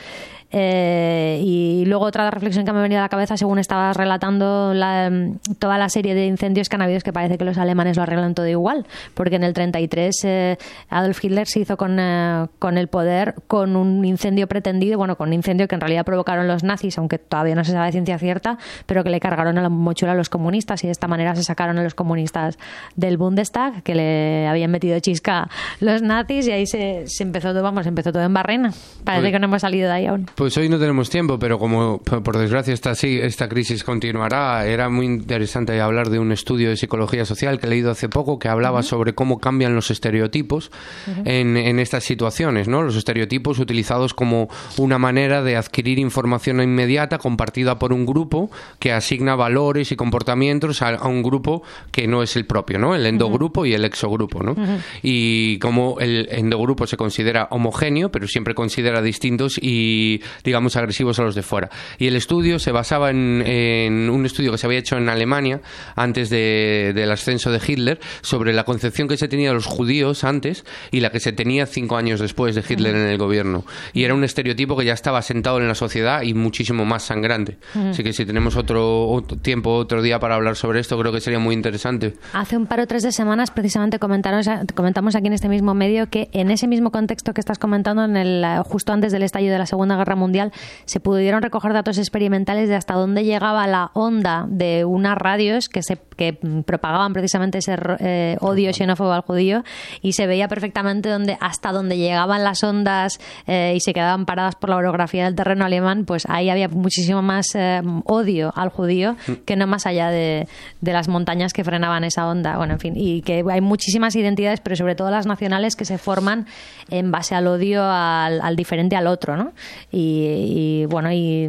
Eh, y luego otra reflexión que me ha venido a la cabeza según estabas relatando la, toda la serie de incendios que han habido es que parece que los alemanes lo arreglan todo igual, porque en el 33 eh, Adolf Hitler se hizo con, eh, con el poder con un incendio pretendido, bueno, con un incendio que en realidad provocaron los nazis, aunque todavía no se sabe de ciencia cierta, pero que le cargaron a la mochila a los comunistas y de esta manera se sacaron a los comunistas del Bundestag, que le habían metido chisca los nazis y ahí se, se empezó todo, vamos, empezó todo en barrena. Parece que no hemos salido de ahí aún. Pues hoy no tenemos tiempo, pero como por desgracia esta, sí, esta crisis continuará, era muy interesante hablar de un estudio de psicología social que he leído hace poco que hablaba sobre cómo cambian los estereotipos en, en estas situaciones, ¿no? Los estereotipos utilizados como una manera de adquirir información inmediata compartida por un grupo que asigna valores y comportamientos a, a un grupo que no es el propio, ¿no? El endogrupo y el exogrupo, ¿no? y como el endogrupo se considera homogéneo, pero siempre considera distintos y, digamos, agresivos a los de fuera. Y el estudio se basaba en, en un estudio que se había hecho en Alemania antes de- del ascenso de Hitler sobre la concepción que se tenía de los judíos antes y la que se tenía cinco años después de Hitler en el gobierno. Y era un estereotipo que ya estaba sentado en la sociedad y muchísimo más sangrante. Así que si tenemos otro, otro tiempo, otro día para hablar sobre esto, creo que sería muy interesante. Hace un par o tres de semanas precisamente comentamos aquí en este mismo medio que en ese mismo contexto que estás comentando, en el, eh, justo antes del estallido de la Segunda Guerra Mundial, se pudieron recoger datos experimentales de hasta dónde llegaba la onda de unas radios que se que mm, propagaban precisamente ese eh, odio xenófobo al judío y se veía perfectamente donde hasta donde llegaban las ondas eh, y se quedaban paradas por la orografía del terreno alemán, pues ahí había muchísimo más eh, odio al judío que no más allá de, de las montañas que frenaban esa onda. Bueno, en fin, y que hay muchísimas identidades, pero sobre todo las nacionales que se forman en base al odio al, al diferente al otro, ¿no? Y, y, bueno, y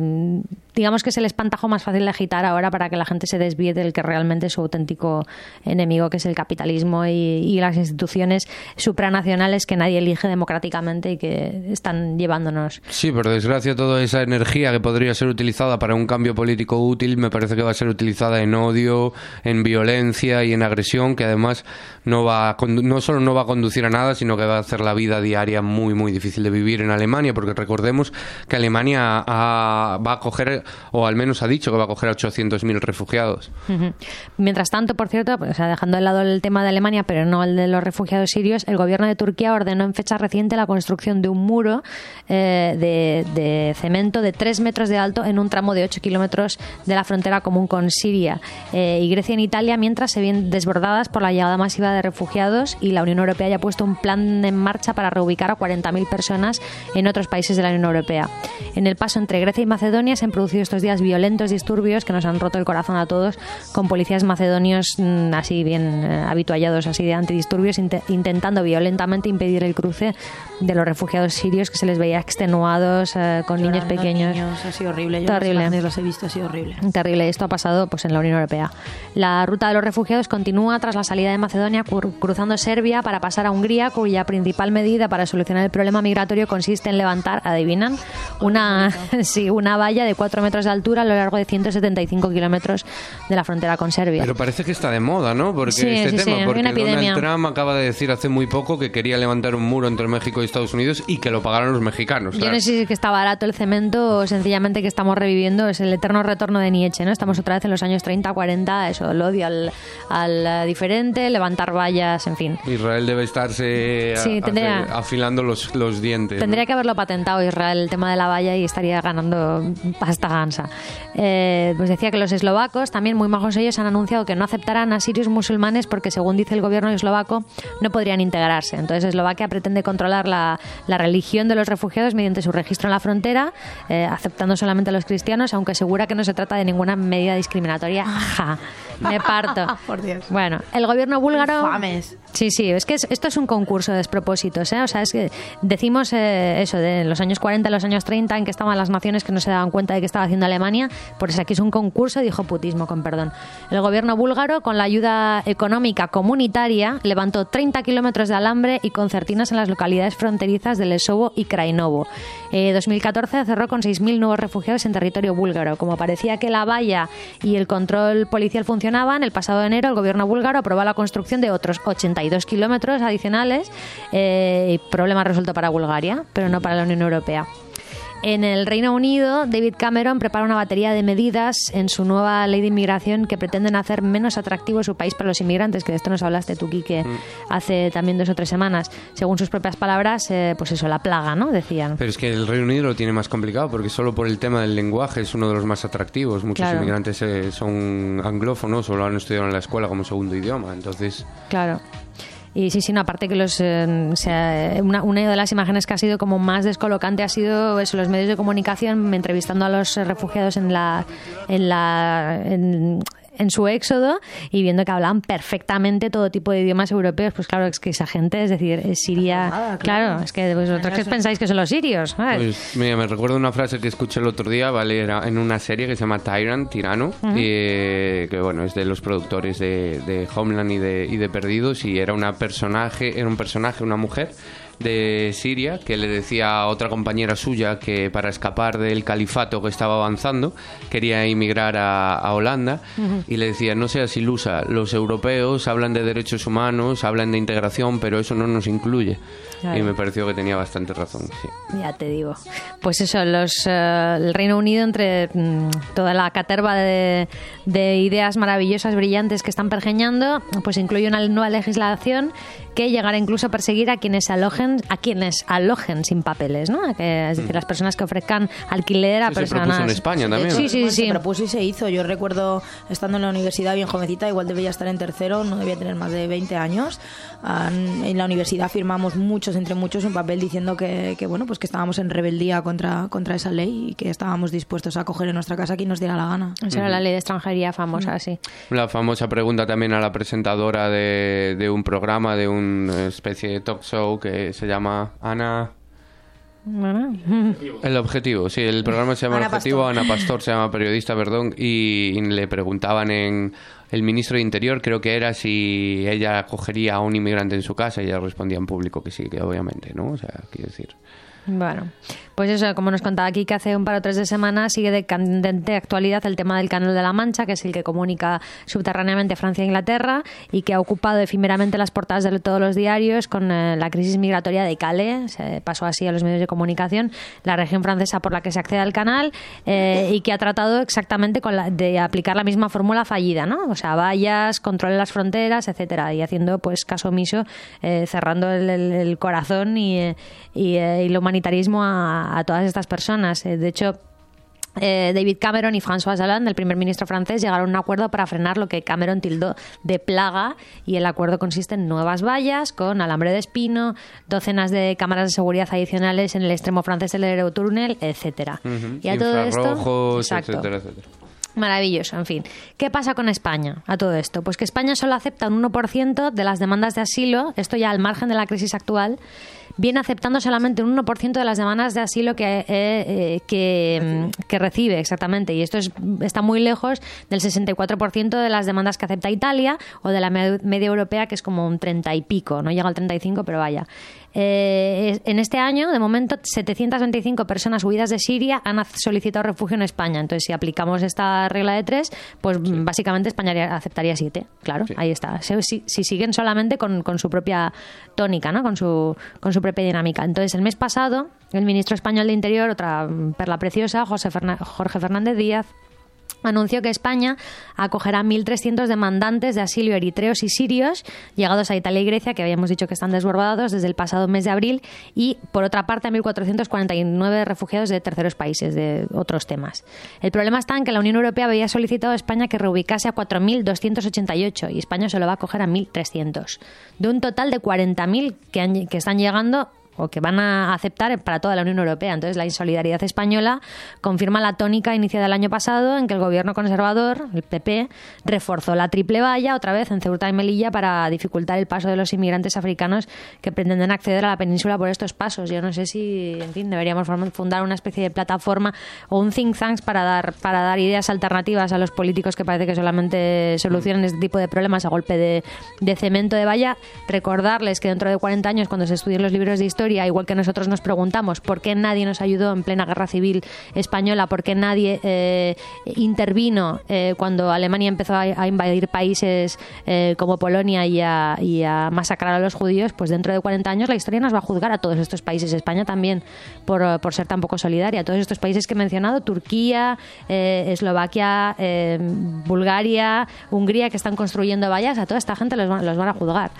digamos que es el espantajo más fácil de agitar ahora para que la gente se desvíe del que realmente es su auténtico enemigo, que es el capitalismo y, las instituciones supranacionales que nadie elige democráticamente y que están llevándonos. Sí, por desgracia, toda esa energía que podría ser utilizada para un cambio político útil me parece que va a ser utilizada en odio, en violencia y en agresión, que además no va a no solo no va a conducir a nada, sino que va a hacer la vida diaria muy, muy difícil de vivir en Alemania, porque recordemos que Alemania ha- va a coger, o al menos ha dicho que va a coger a 800.000 refugiados. Ujú. Mientras tanto, por cierto, pues, o sea, dejando de lado el tema de Alemania, pero no el de los refugiados sirios, el gobierno de Turquía ordenó en fecha reciente la construcción de un muro eh, de, de cemento de 3 metros de alto en un tramo de 8 kilómetros de la frontera común con Siria eh, y Grecia en Italia, mientras se ven desbordadas por la llegada masiva de refugiados y la Unión Europea ya ha puesto un plan en marcha para reubicar a 40.000 personas en otros países de la Unión Europea. En el paso entre Grecia y Macedonia se han producido estos días violentos disturbios que nos han roto el corazón a todos, con policías macedonios mm, así bien eh, habituallados así de antidisturbios inte- intentando violentamente impedir el cruce de los refugiados sirios que se les veía extenuados eh, con niños pequeños. niños, ha sido horrible. Yo Terrible. las las he visto, ha sido horrible. Terrible, esto ha pasado pues en la Unión Europea. La ruta de los refugiados continúa tras la salida de Macedonia cru- cruzando Serbia para pasar a Hungría, cuya principal medida para solucionar el problema migratorio consiste en levantar, adivinan, una sí, una valla de 4 metros de altura a lo largo de 175 kilómetros de la frontera con Serbia. Pero parece que está de moda, ¿no? Porque Sí, este sí, sí, tema, hay porque. Donald Trump acaba de decir hace muy poco que quería levantar un muro entre México y Estados Unidos y que lo pagaran los mexicanos. Yo claro. no sé si es que está barato el cemento o sencillamente que estamos reviviendo, es el eterno retorno de Nietzsche, ¿no? Estamos otra vez en los años 30, 40, eso, el odio al, al eh, diferente, levantar vallas, en fin. Israel debe estarse a- Sí, tendría- afilando los, los dientes. ¿no? Tendría que haberlo patentado Israel el tema de la valla y estaría ganando pasta traganza. Eh, pues decía que los eslovacos, también muy majos ellos, han anunciado que no aceptarán a sirios musulmanes porque, según dice el gobierno eslovaco, no podrían integrarse. Entonces, Eslovaquia pretende controlar la, la religión de los refugiados mediante su registro en la frontera, eh, aceptando solamente a los cristianos, aunque asegura que no se trata de ninguna medida discriminatoria. Ja, me parto. Por Dios. Bueno, el gobierno búlgaro. Infames. Sí, sí, es que es- esto es un concurso de despropósitos, ¿eh? O sea, es que decimos eh, eso de los años 40, los años 30, en que estaban las naciones que no se daban cuenta de que haciendo Alemania, pues aquí es un concurso de hijoputismo, con perdón. El gobierno búlgaro, con la ayuda económica comunitaria, levantó 30 kilómetros de alambre y concertinas en las localidades fronterizas de Lesovo y Krainovo. Eh, 2014 cerró con 6.000 nuevos refugiados en territorio búlgaro. Como parecía que la valla y el control policial funcionaban, el pasado enero el gobierno búlgaro aprobó la construcción de otros 82 kilómetros adicionales. Eh, problema resuelto para Bulgaria, pero no para la Unión Europea. En el Reino Unido, David Cameron prepara una batería de medidas en su nueva ley de inmigración que pretenden hacer menos atractivo su país para los inmigrantes, que de esto nos hablaste tú, Quique, hace también dos o tres semanas. Según sus propias palabras, eh, pues eso, la plaga, ¿no? Decían. Pero es que el Reino Unido lo tiene más complicado porque solo por el tema del lenguaje es uno de los más atractivos. Muchos Claro. inmigrantes eh, son anglófonos o lo han estudiado en la escuela como segundo idioma. Entonces, Claro. Y sí, sí, no, aparte que los, eh, sea, una, una de las imágenes que ha sido como más descolocante ha sido eso, los medios de comunicación entrevistando a los eh, refugiados en la, en la, en, en su éxodo y viendo que hablaban perfectamente todo tipo de idiomas europeos, pues claro, es que esa gente, es decir, es Siria, Nada, claro. claro. es que vosotros que pensáis que son los sirios, pues, mira, me recuerdo una frase que escuché el otro día, ¿vale? Era en una serie que se llama Tyrant, Tirano, Ujú. eh, que bueno, es de los productores de, de Homeland y de, y de Perdidos, y era una personaje, era un personaje, una mujer de Siria que le decía a otra compañera suya que para escapar del califato que estaba avanzando quería emigrar a, a Holanda y le decía no seas ilusa los europeos hablan de derechos humanos hablan de integración pero eso no nos incluye Claro. y me pareció que tenía bastante razón sí. Ya te digo. Pues eso, los, eh, el Reino Unido, entre mm, toda la caterva de, de ideas maravillosas, brillantes que están pergeñando, pues incluye una nueva legislación que llegará incluso a perseguir a quienes se alojen, a quienes alojen sin papeles, ¿no? A que- es decir, las personas que ofrezcan alquiler a Sí, se personas. propuso en España también. Sí, sí, sí. Se propuso y se hizo. Yo recuerdo estando en la universidad bien jovencita, igual debía estar en tercero, no debía tener más de 20 años. En la universidad firmamos muchos, entre muchos, un papel diciendo que, que, bueno, pues que estábamos en rebeldía contra, contra esa ley y que estábamos dispuestos a coger en nuestra casa quien nos diera la gana. Esa era la ley de extranjería famosa, sí. La famosa pregunta también a la presentadora de, de un programa, de una especie de talk show que se llama Ana... El objetivo, sí, el programa se llama Ana El Objetivo, Pastor. Ana Pastor se llama periodista, perdón, y le preguntaban en el ministro de Interior, creo que era si ella acogería a un inmigrante en su casa, y ella respondía en público que sí, que obviamente, ¿no? O sea, quiero decir... Bueno, pues eso, como nos contaba aquí que hace un par o tres de semanas sigue de candente actualidad el tema del Canal de la Mancha, que es el que comunica subterráneamente Francia e Inglaterra y que ha ocupado efímeramente las portadas de todos los diarios con eh, la crisis migratoria de Calais, se pasó así a los medios de comunicación, la región francesa por la que se accede al canal eh, y que ha tratado exactamente con la- de aplicar la misma fórmula fallida, ¿no? O sea, vallas, control en las fronteras, etcétera, y haciendo pues caso omiso, eh, cerrando el, corazón y, y, eh, y el humanitarismo a, a todas estas personas. Eh, de hecho, eh, David Cameron y François Hollande, el primer ministro francés, llegaron a un acuerdo para frenar lo que Cameron tildó de plaga y el acuerdo consiste en nuevas vallas con alambre de espino, docenas de cámaras de seguridad adicionales en el extremo francés del Eurotúnel, etcétera. Y a todo esto, Infrarrojos, exacto. etcétera, etcétera. Maravilloso, en fin. ¿Qué pasa con España a todo esto? Pues que España solo acepta un 1% de las demandas de asilo, esto ya al margen de la crisis actual, viene aceptando solamente un 1% de las demandas de asilo que, eh, eh, que, mm, que recibe, exactamente. Y esto es, está muy lejos del 64% de las demandas que acepta Italia o de la me- media europea, que es como un 30 y pico. No llega al 35, pero vaya. Eh, en este año, de momento, 725 personas huidas de Siria han solicitado refugio en España. Entonces, si aplicamos esta regla de tres, pues básicamente España aceptaría siete. Claro, ahí está. Si, si- si siguen solamente con, con su propia tónica, ¿no? con, su, con su propia dinámica. Entonces, el mes pasado, el ministro español de Interior, otra perla preciosa, José Ferna- Jorge Fernández Díaz, anunció que España acogerá 1.300 demandantes de asilo eritreos y sirios llegados a Italia y Grecia, que habíamos dicho que están desbordados desde el pasado mes de abril, y por otra parte a 1.449 refugiados de terceros países, de otros temas. El problema está en que la Unión Europea había solicitado a España que reubicase a 4.288 y España solo va a acoger a 1.300. De un total de 40.000 que, que están llegando o que van a aceptar para toda la Unión Europea. Entonces, la insolidaridad española confirma la tónica iniciada el año pasado en que el gobierno conservador, el PP, reforzó la triple valla otra vez en Ceuta y Melilla para dificultar el paso de los inmigrantes africanos que pretenden acceder a la península por estos pasos. Yo no sé si, en fin, deberíamos fundar una especie de plataforma o un think tank para dar para dar ideas alternativas a los políticos que parece que solamente solucionan este tipo de problemas a golpe de, de cemento de valla. Recordarles que dentro de 40 años, cuando se estudien los libros de historia, igual que nosotros nos preguntamos por qué nadie nos ayudó en plena guerra civil española, por qué nadie eh, intervino eh, cuando Alemania empezó a, invadir países eh, como Polonia y a, a masacrar a los judíos, pues dentro de 40 años la historia nos va a juzgar a todos estos países, España también, por, por ser tan poco solidaria. Todos estos países que he mencionado, Turquía, eh, Eslovaquia, Bulgaria, Hungría, que están construyendo vallas, a toda esta gente los, los van a juzgar.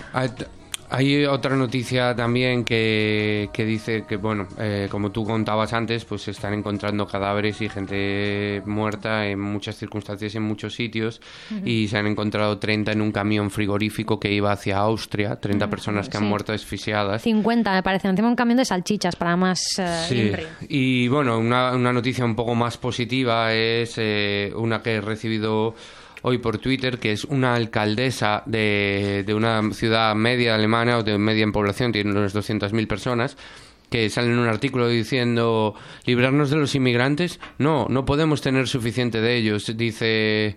Hay- otra noticia también que, que dice que, bueno, eh, como tú contabas antes, pues se están encontrando cadáveres y gente muerta en muchas circunstancias, en muchos sitios, y se han encontrado 30 en un camión frigorífico que iba hacia Austria, 30 personas que han muerto asfixiadas. 50, me parece. Encima un camión de salchichas para más Sí, INRI. y bueno, una, una noticia un poco más positiva es eh, una que he recibido hoy por Twitter, que es una alcaldesa de, de una ciudad media alemana o de media en población, tiene unas 200.000 personas, que sale en un artículo diciendo librarnos de los inmigrantes, no, no podemos tener suficiente de ellos, dice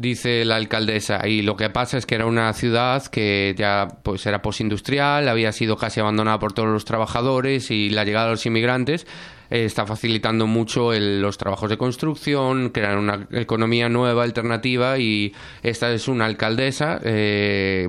dice la alcaldesa. Y lo que pasa es que era una ciudad que ya pues era postindustrial, había sido casi abandonada por todos los trabajadores y la llegada de los inmigrantes eh, está facilitando mucho el- los trabajos de construcción, crear una economía nueva, alternativa y esta es una alcaldesa, eh,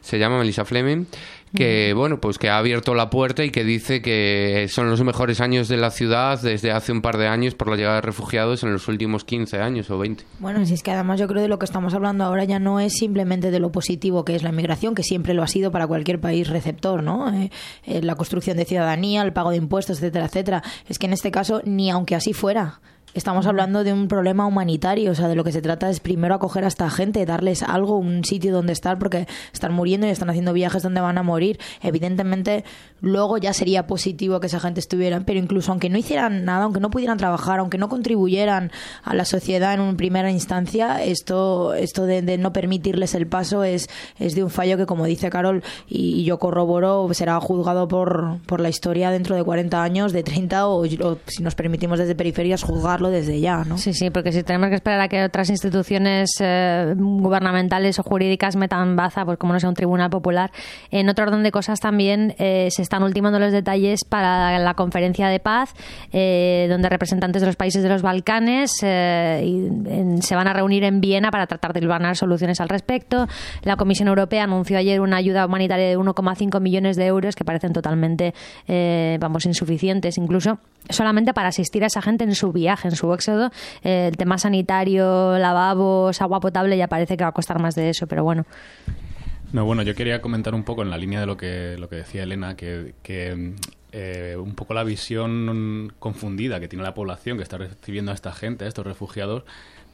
se llama Melissa Fleming, que bueno, pues que ha abierto la puerta y que dice que son los mejores años de la ciudad desde hace un par de años por la llegada de refugiados en los últimos 15 años o 20. Bueno, si es que además yo creo de lo que estamos hablando ahora ya no es simplemente de lo positivo que es la inmigración, que siempre lo ha sido para cualquier país receptor, ¿no? Eh, eh, la construcción de ciudadanía, el pago de impuestos, etcétera, etcétera. Es que en este caso, ni aunque así fuera. Estamos hablando de un problema humanitario, o sea, de lo que se trata es primero acoger a esta gente, darles algo, un sitio donde estar, porque están muriendo y están haciendo viajes donde van a morir. Evidentemente, luego ya sería positivo que esa gente estuviera, pero incluso aunque no hicieran nada, aunque no pudieran trabajar, aunque no contribuyeran a la sociedad en una primera instancia, esto, esto de, de no permitirles el paso es, es de un fallo que, como dice Carol, y, y yo corroboro, será juzgado por, por la historia dentro de 40 años, de 30, o, o si nos permitimos desde periferias, juzgarlo desde ya, ¿no? Sí, sí, porque si tenemos que esperar a que otras instituciones eh, gubernamentales o jurídicas metan baza, pues como no sea un tribunal popular, en otro orden de cosas también eh, se están ultimando los detalles para la conferencia de paz, eh, donde representantes de los países de los Balcanes se van a reunir en Viena para tratar de hilvanar soluciones al respecto. La Comisión Europea anunció ayer una ayuda humanitaria de 1,5 millones de euros que parecen totalmente, vamos, insuficientes, incluso solamente para asistir a esa gente en su viaje, en su éxodo. El tema sanitario, lavabos, agua potable, ya parece que va a costar más de eso, pero bueno. No, bueno, yo quería comentar un poco en la línea de lo que, lo que decía Elena, que, que, eh, un poco la visión confundida que tiene la población que está recibiendo a esta gente, a estos refugiados,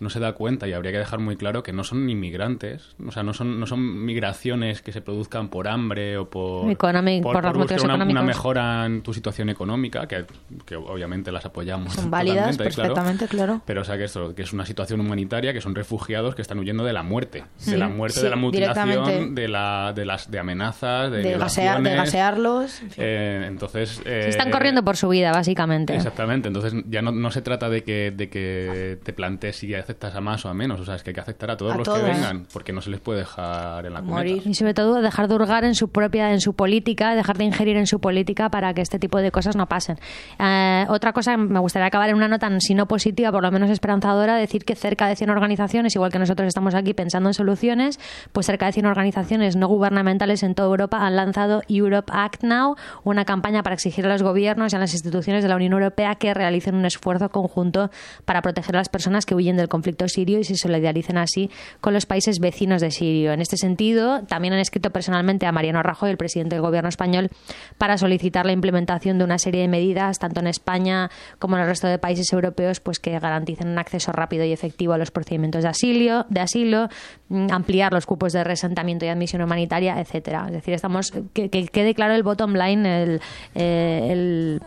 no se da cuenta y habría que dejar muy claro que no son inmigrantes, o sea, no son, no son migraciones que se produzcan por hambre o por, Economi- por los buscar motivos una, una mejora en tu situación económica, que, que obviamente las apoyamos. Son válidas totalmente, claro. perfectamente, claro. Pero o sea que esto, que es una situación humanitaria, que son refugiados que están huyendo de la muerte, Sí, de la muerte, sí, de la mutilación, de la, de las de amenazas, de, De, gasear, de gasearlos. en fin. Eh, entonces eh, Se están corriendo por su vida, básicamente. Exactamente, entonces ya no, no se trata de que, de que te plantees si hace aceptas a más o a menos. O sea, es que hay que aceptar a todos A los que vengan, porque no se les puede dejar en la cuneta. Y sobre todo dejar de hurgar en su propia, en su política, dejar de ingerir en su política para que este tipo de cosas no pasen. Eh, otra cosa, me gustaría acabar en una nota, si no positiva, por lo menos esperanzadora, decir que cerca de 100 organizaciones, igual que nosotros estamos aquí pensando en soluciones, pues cerca de 100 organizaciones no gubernamentales en toda Europa han lanzado Europe Act Now, una campaña para exigir a los gobiernos y a las instituciones de la Unión Europea que realicen un esfuerzo conjunto para proteger a las personas que huyen del conflicto sirio y se solidaricen así con los países vecinos de Sirio. En este sentido, también han escrito personalmente a Mariano Rajoy, el presidente del gobierno español, para solicitar la implementación de una serie de medidas, tanto en España como en el resto de países europeos, pues que garanticen un acceso rápido y efectivo a los procedimientos de asilo, de asilo mm, ampliar los cupos de resentamiento y admisión humanitaria, etcétera. Es decir, estamos que, que quede claro el bottom line, el, eh, el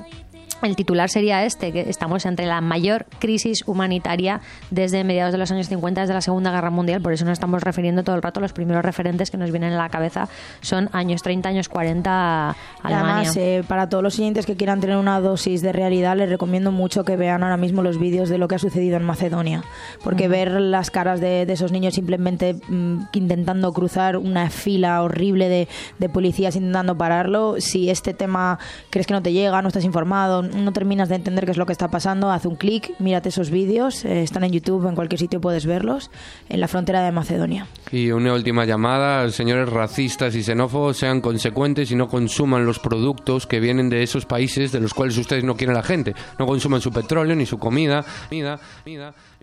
el titular sería este, que estamos entre la mayor crisis humanitaria desde mediados de los años 50, desde la Segunda Guerra Mundial, por eso nos estamos refiriendo todo el rato, los primeros referentes que nos vienen en la cabeza son años 30, años 40, Y Alemania. Además, eh, para todos los oyentes que quieran tener una dosis de realidad, les recomiendo mucho que vean ahora mismo los vídeos de lo que ha sucedido en Macedonia. Porque Ujú. ver las caras de, de esos niños simplemente mm, intentando cruzar una fila horrible de, de policías intentando pararlo, si este tema crees que no te llega, no estás informado, no terminas de entender qué es lo que está pasando, haz un clic, mírate esos vídeos, eh, están en YouTube, en cualquier sitio puedes verlos, en la frontera de Macedonia. Y una última llamada, señores racistas y xenófobos, sean consecuentes y no consuman los productos que vienen de esos países de los cuales ustedes no quieren la gente. No consuman su petróleo ni su comida, comida.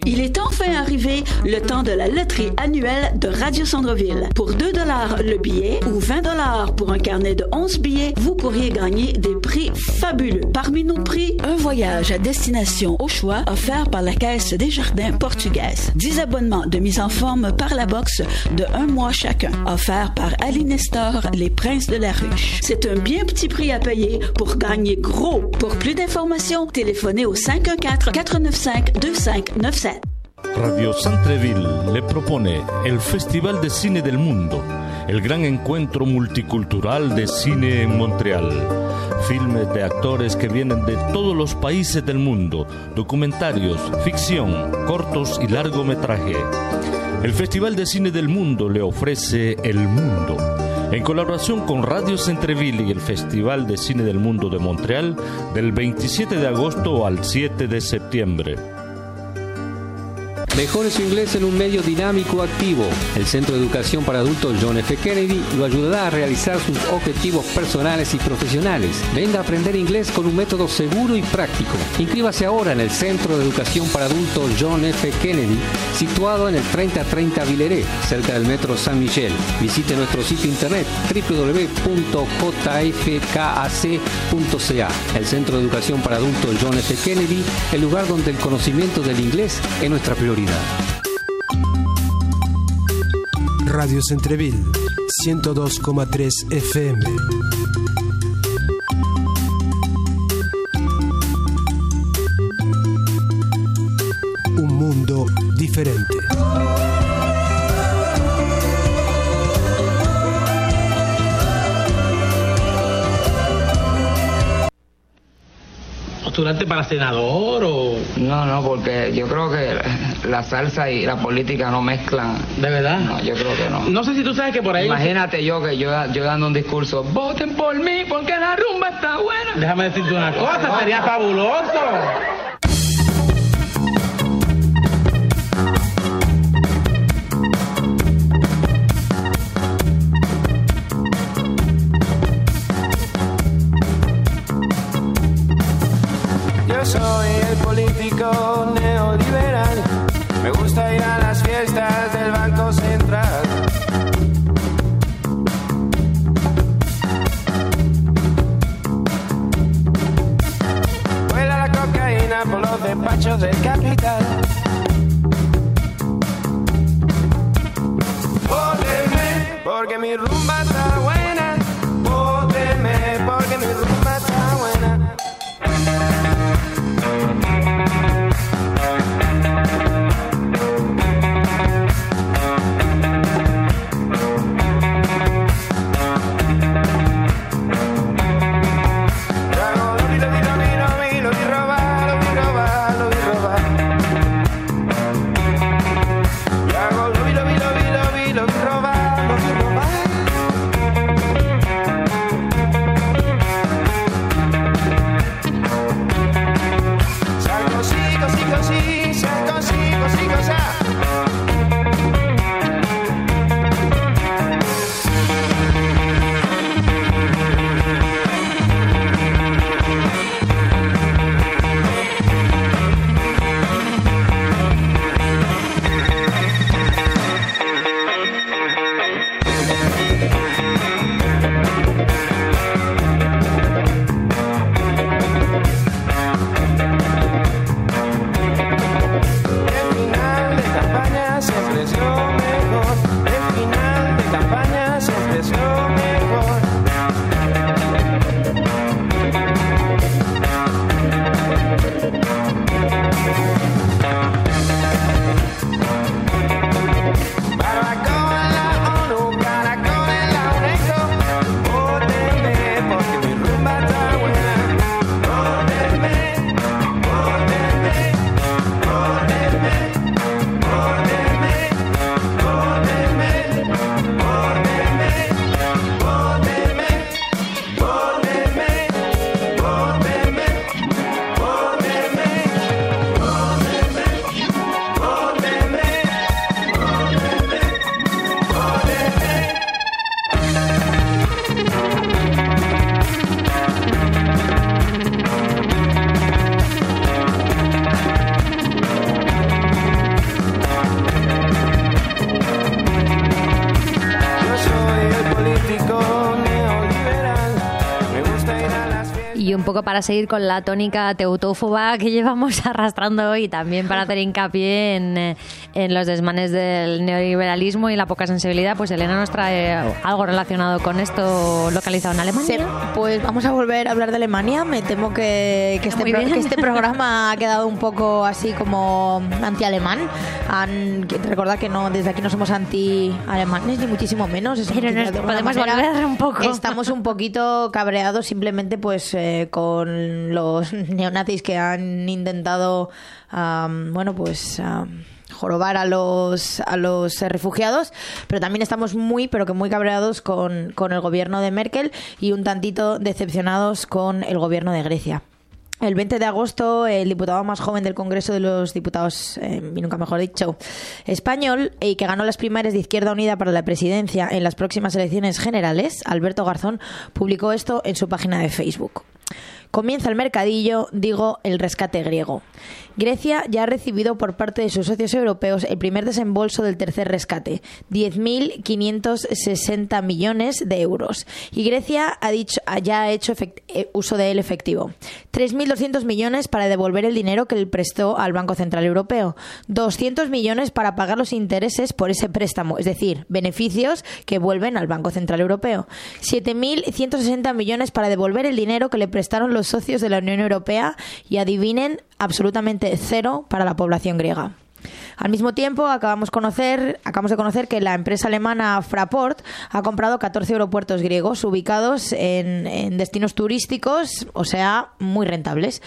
Il est enfin arrivé le temps de la loterie annuelle de Radio Centreville. Pour 2 dollars le billet ou 20 dollars pour un carnet de 11 billets, vous pourriez gagner des prix fabuleux. Parmi nos prix, un voyage à destination au choix offert par la Caisse des Jardins portugaise. 10 abonnements de mise en forme par la boxe de un mois chacun, offert par Ali Nestor, les princes de la ruche. C'est un bien petit prix à payer pour gagner gros. Pour plus d'informations, téléphonez au 514 495 2597. Radio Centreville le propone el Festival de Cine del Mundo, el gran encuentro multicultural de cine en Montreal. Filmes de actores que vienen de todos los países del mundo, documentarios, ficción, cortos y largometraje. El Festival de Cine del Mundo le ofrece El Mundo. En colaboración con Radio Centreville y el Festival de Cine del Mundo de Montreal, del 27 de agosto al 7 de septiembre. Mejore su inglés en un medio dinámico activo. El Centro de Educación para Adultos John F. Kennedy lo ayudará a realizar sus objetivos personales y profesionales. Venga a aprender inglés con un método seguro y práctico. Inscríbase ahora en el Centro de Educación para Adultos John F. Kennedy, situado en el 3030 Villeré, cerca del Metro San Michel. Visite nuestro sitio internet www.jfkac.ca. El Centro de Educación para Adultos John F. Kennedy, el lugar donde el conocimiento del inglés es nuestra prioridad. Radio Centreville, 102,3 FM. Un mundo diferente. Para senador o...? No, no, porque yo creo que la salsa y la política no mezclan. ¿De verdad? No, yo creo que no. No sé si tú sabes que por ahí... Imagínate yo que yo, yo dando un discurso, voten por mí porque la rumba está buena. Déjame decirte una cosa, sería fabuloso. El para seguir con la tónica teutófoba que llevamos arrastrando hoy, también para hacer hincapié en, eh, en los desmanes del neoliberalismo y la poca sensibilidad, pues Elena nos trae algo relacionado con esto localizado en Alemania. Sí, pues vamos a volver a hablar de Alemania. Me temo que, que, este, pro- que este programa ha quedado un poco así como anti-alemán. Recordad que no, desde aquí no somos anti-alemanes, ni muchísimo menos. Es Pero nos podemos manera volver un poco. Estamos un poquito cabreados simplemente pues eh, con los neonazis que han intentado, am, bueno, pues... am, jorobar a los a los eh, refugiados, pero también estamos muy pero que muy cabreados con, con el gobierno de Merkel y un tantito decepcionados con el gobierno de Grecia. El 20 de agosto, el diputado más joven del Congreso de los Diputados, eh, y nunca mejor dicho, español, y que ganó las primarias de Izquierda Unida para la presidencia en las próximas elecciones generales, Alberto Garzón, publicó esto en su página de Facebook. Comienza el mercadillo, digo, el rescate griego. Grecia ya ha recibido por parte de sus socios europeos el primer desembolso del tercer rescate, 10.560 millones de euros. Y Grecia ha dicho, ya ha hecho eh, uso de él efectivo. 3.200 millones para devolver el dinero que le prestó al Banco Central Europeo. 200 millones para pagar los intereses por ese préstamo, es decir, beneficios que vuelven al Banco Central Europeo. 7.160 millones para devolver el dinero que le prestaron los socios de la Unión Europea y adivinen, absolutamente cero para la población griega. Al mismo tiempo, acabamos, conocer, acabamos de conocer que la empresa alemana Fraport ha comprado 14 aeropuertos griegos ubicados en, destinos turísticos, o sea, muy rentables.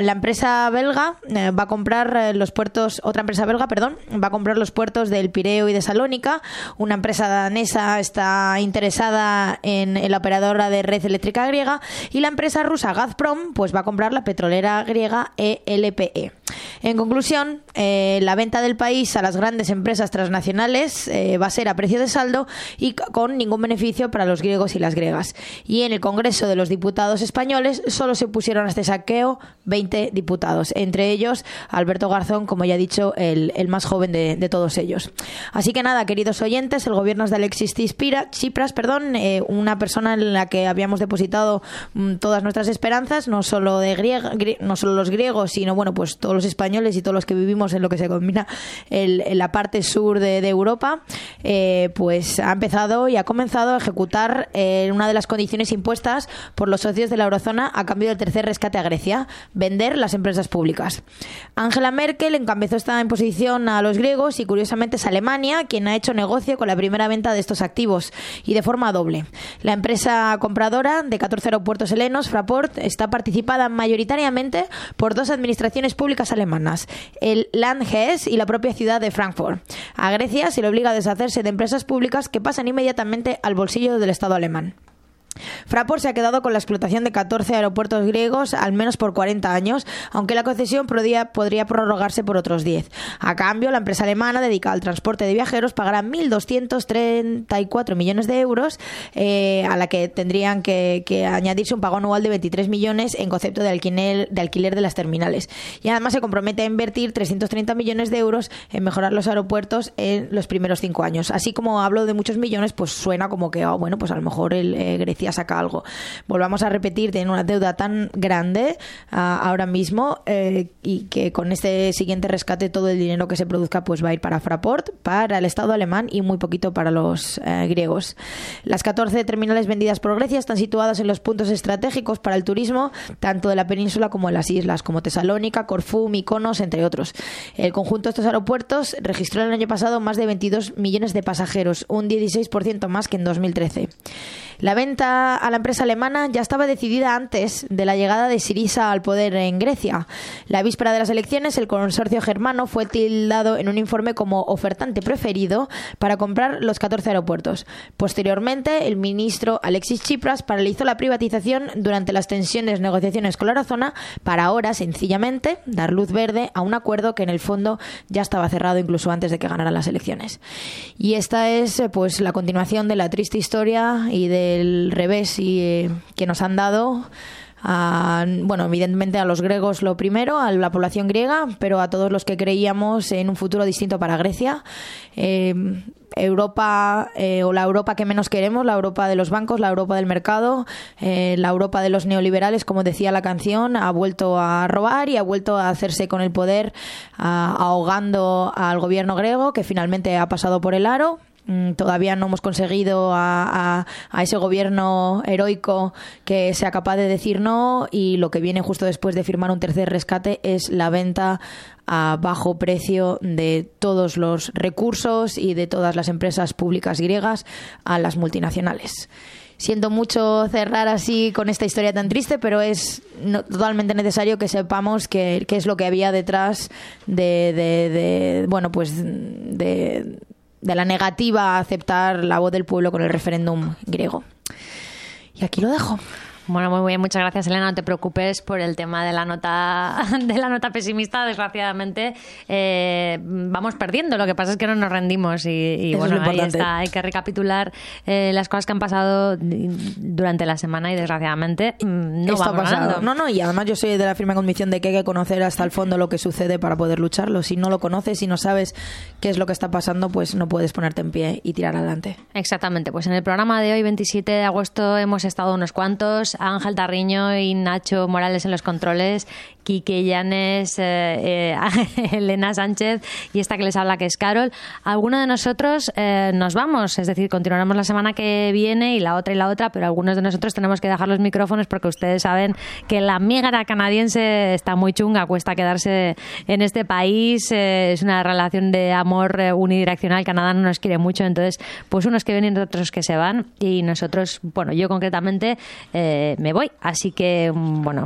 La empresa belga eh, va a comprar eh, los puertos, otra empresa belga, perdón, va a comprar los puertos del Pireo y de Salónica. Una empresa danesa está interesada en, en la operadora de red eléctrica griega y la empresa rusa Gazprom pues va a comprar la petrolera griega ELPE. En conclusión, eh, la venta del país a las grandes empresas transnacionales eh, va a ser a precio de saldo y con ningún beneficio para los griegos y las griegas. Y en el Congreso de los Diputados españoles solo se pusieron a este saqueo 20 diputados, entre ellos Alberto Garzón, como ya he dicho, el, más joven de, todos ellos. Así que nada, queridos oyentes, el gobierno es de Alexis Tispira- Tsipras, perdón, eh, una persona en la que habíamos depositado mm, todas nuestras esperanzas, no solo de griega, grie- no solo los griegos, sino bueno, pues todos los españoles y todos los que vivimos en lo que se combina en la parte sur de, de Europa, eh, pues ha empezado y ha comenzado a ejecutar eh, una de las condiciones impuestas por los socios de la eurozona a cambio del tercer rescate a Grecia, vender las empresas públicas. Angela Merkel encabezó esta imposición a los griegos y curiosamente es Alemania quien ha hecho negocio con la primera venta de estos activos y de forma doble. La empresa compradora de 14 aeropuertos helenos, Fraport, está participada mayoritariamente por dos administraciones públicas alemanas, el Landgest y la propia ciudad de Frankfurt. A Grecia se le obliga a deshacerse de empresas públicas que pasan inmediatamente al bolsillo del Estado alemán. Fraport se ha quedado con la explotación de 14 aeropuertos griegos al menos por 40 años, aunque la concesión podría, prorrogarse por otros 10. A cambio, la empresa alemana dedicada al transporte de viajeros pagará 1.234 millones de euros, eh, a la que tendrían que, añadirse un pago anual de 23 millones en concepto de alquiler, de alquiler de las terminales. Y además se compromete a invertir 330 millones de euros en mejorar los aeropuertos en los primeros cinco años. Así como hablo de muchos millones, pues suena como que, oh, bueno, pues a lo mejor el, eh, Grecia saca algo. Volvamos a repetir, tienen una deuda tan grande ah, ahora mismo eh, y que con este siguiente rescate todo el dinero que se produzca pues va a ir para Fraport, para el Estado alemán y muy poquito para los eh, griegos. Las 14 terminales vendidas por Grecia están situadas en los puntos estratégicos para el turismo, tanto de la península como de las islas, como Tesalónica, Corfú, Mykonos, entre otros. El conjunto de estos aeropuertos registró el año pasado más de 22 millones de pasajeros, un 16% más que en 2013. La venta a la empresa alemana ya estaba decidida antes de la llegada de Sirisa al poder en Grecia. La víspera de las elecciones, el consorcio germano fue tildado en un informe como ofertante preferido para comprar los 14 aeropuertos. Posteriormente, el ministro Alexis Tsipras paralizó la privatización durante las tensiones negociaciones con la eurozona para ahora, sencillamente, dar luz verde a un acuerdo que en el fondo ya estaba cerrado incluso antes de que ganaran las elecciones. Y esta es eh, pues la continuación de la triste historia y del revés y, eh, que nos han dado a, bueno, evidentemente a los griegos lo primero, a la población griega, pero a todos los que creíamos en un futuro distinto para Grecia. Eh, Europa eh, o la Europa que menos queremos, la Europa de los bancos, la Europa del mercado, la Europa de los neoliberales, como decía la canción, ha vuelto a robar y ha vuelto a hacerse con el poder ahogando al gobierno griego que finalmente ha pasado por el aro. Mm, Todavía no hemos conseguido a, ese gobierno heroico que sea capaz de decir no y lo que viene justo después de firmar un tercer rescate es la venta a bajo precio de todos los recursos y de todas las empresas públicas griegas a las multinacionales. Siento mucho cerrar así con esta historia tan triste, pero es totalmente necesario que sepamos qué es lo que había detrás de, de- de- bueno, pues de, de la negativa a aceptar la voz del pueblo con el referéndum griego. Y aquí lo dejo. Bueno, muy bien, muchas gracias Elena. No te preocupes por el tema de la nota de la nota pesimista. Desgraciadamente eh, vamos perdiendo. Lo que pasa es que no nos rendimos y, y es bueno, lo ahí está. Hay que recapitular eh, las cosas que han pasado durante la semana y desgraciadamente mm, no Esto vamos ganando. No, no, y además yo soy de la firme convicción de que hay que conocer hasta el fondo lo que sucede para poder lucharlo. Si no lo conoces, si no sabes qué es lo que está pasando, pues no puedes ponerte en pie y tirar adelante. Exactamente, pues en el programa de hoy, 27 de agosto, hemos estado unos cuantos, Ángel Tarriño y Nacho Morales en los controles, Quique Llanes, eh, eh, Elena Sánchez y esta que les habla que es Carol. Algunos de nosotros eh, nos vamos, es decir, continuaremos la semana que viene y la otra y la otra, pero algunos de nosotros tenemos que dejar los micrófonos porque ustedes saben que la migra canadiense está muy chunga, cuesta quedarse en este país, eh, es una relación de amor unidireccional, Canadá no nos quiere mucho, entonces pues unos que vienen y otros que se van. Y nosotros, bueno, yo concretamente me voy, así que mm, bueno,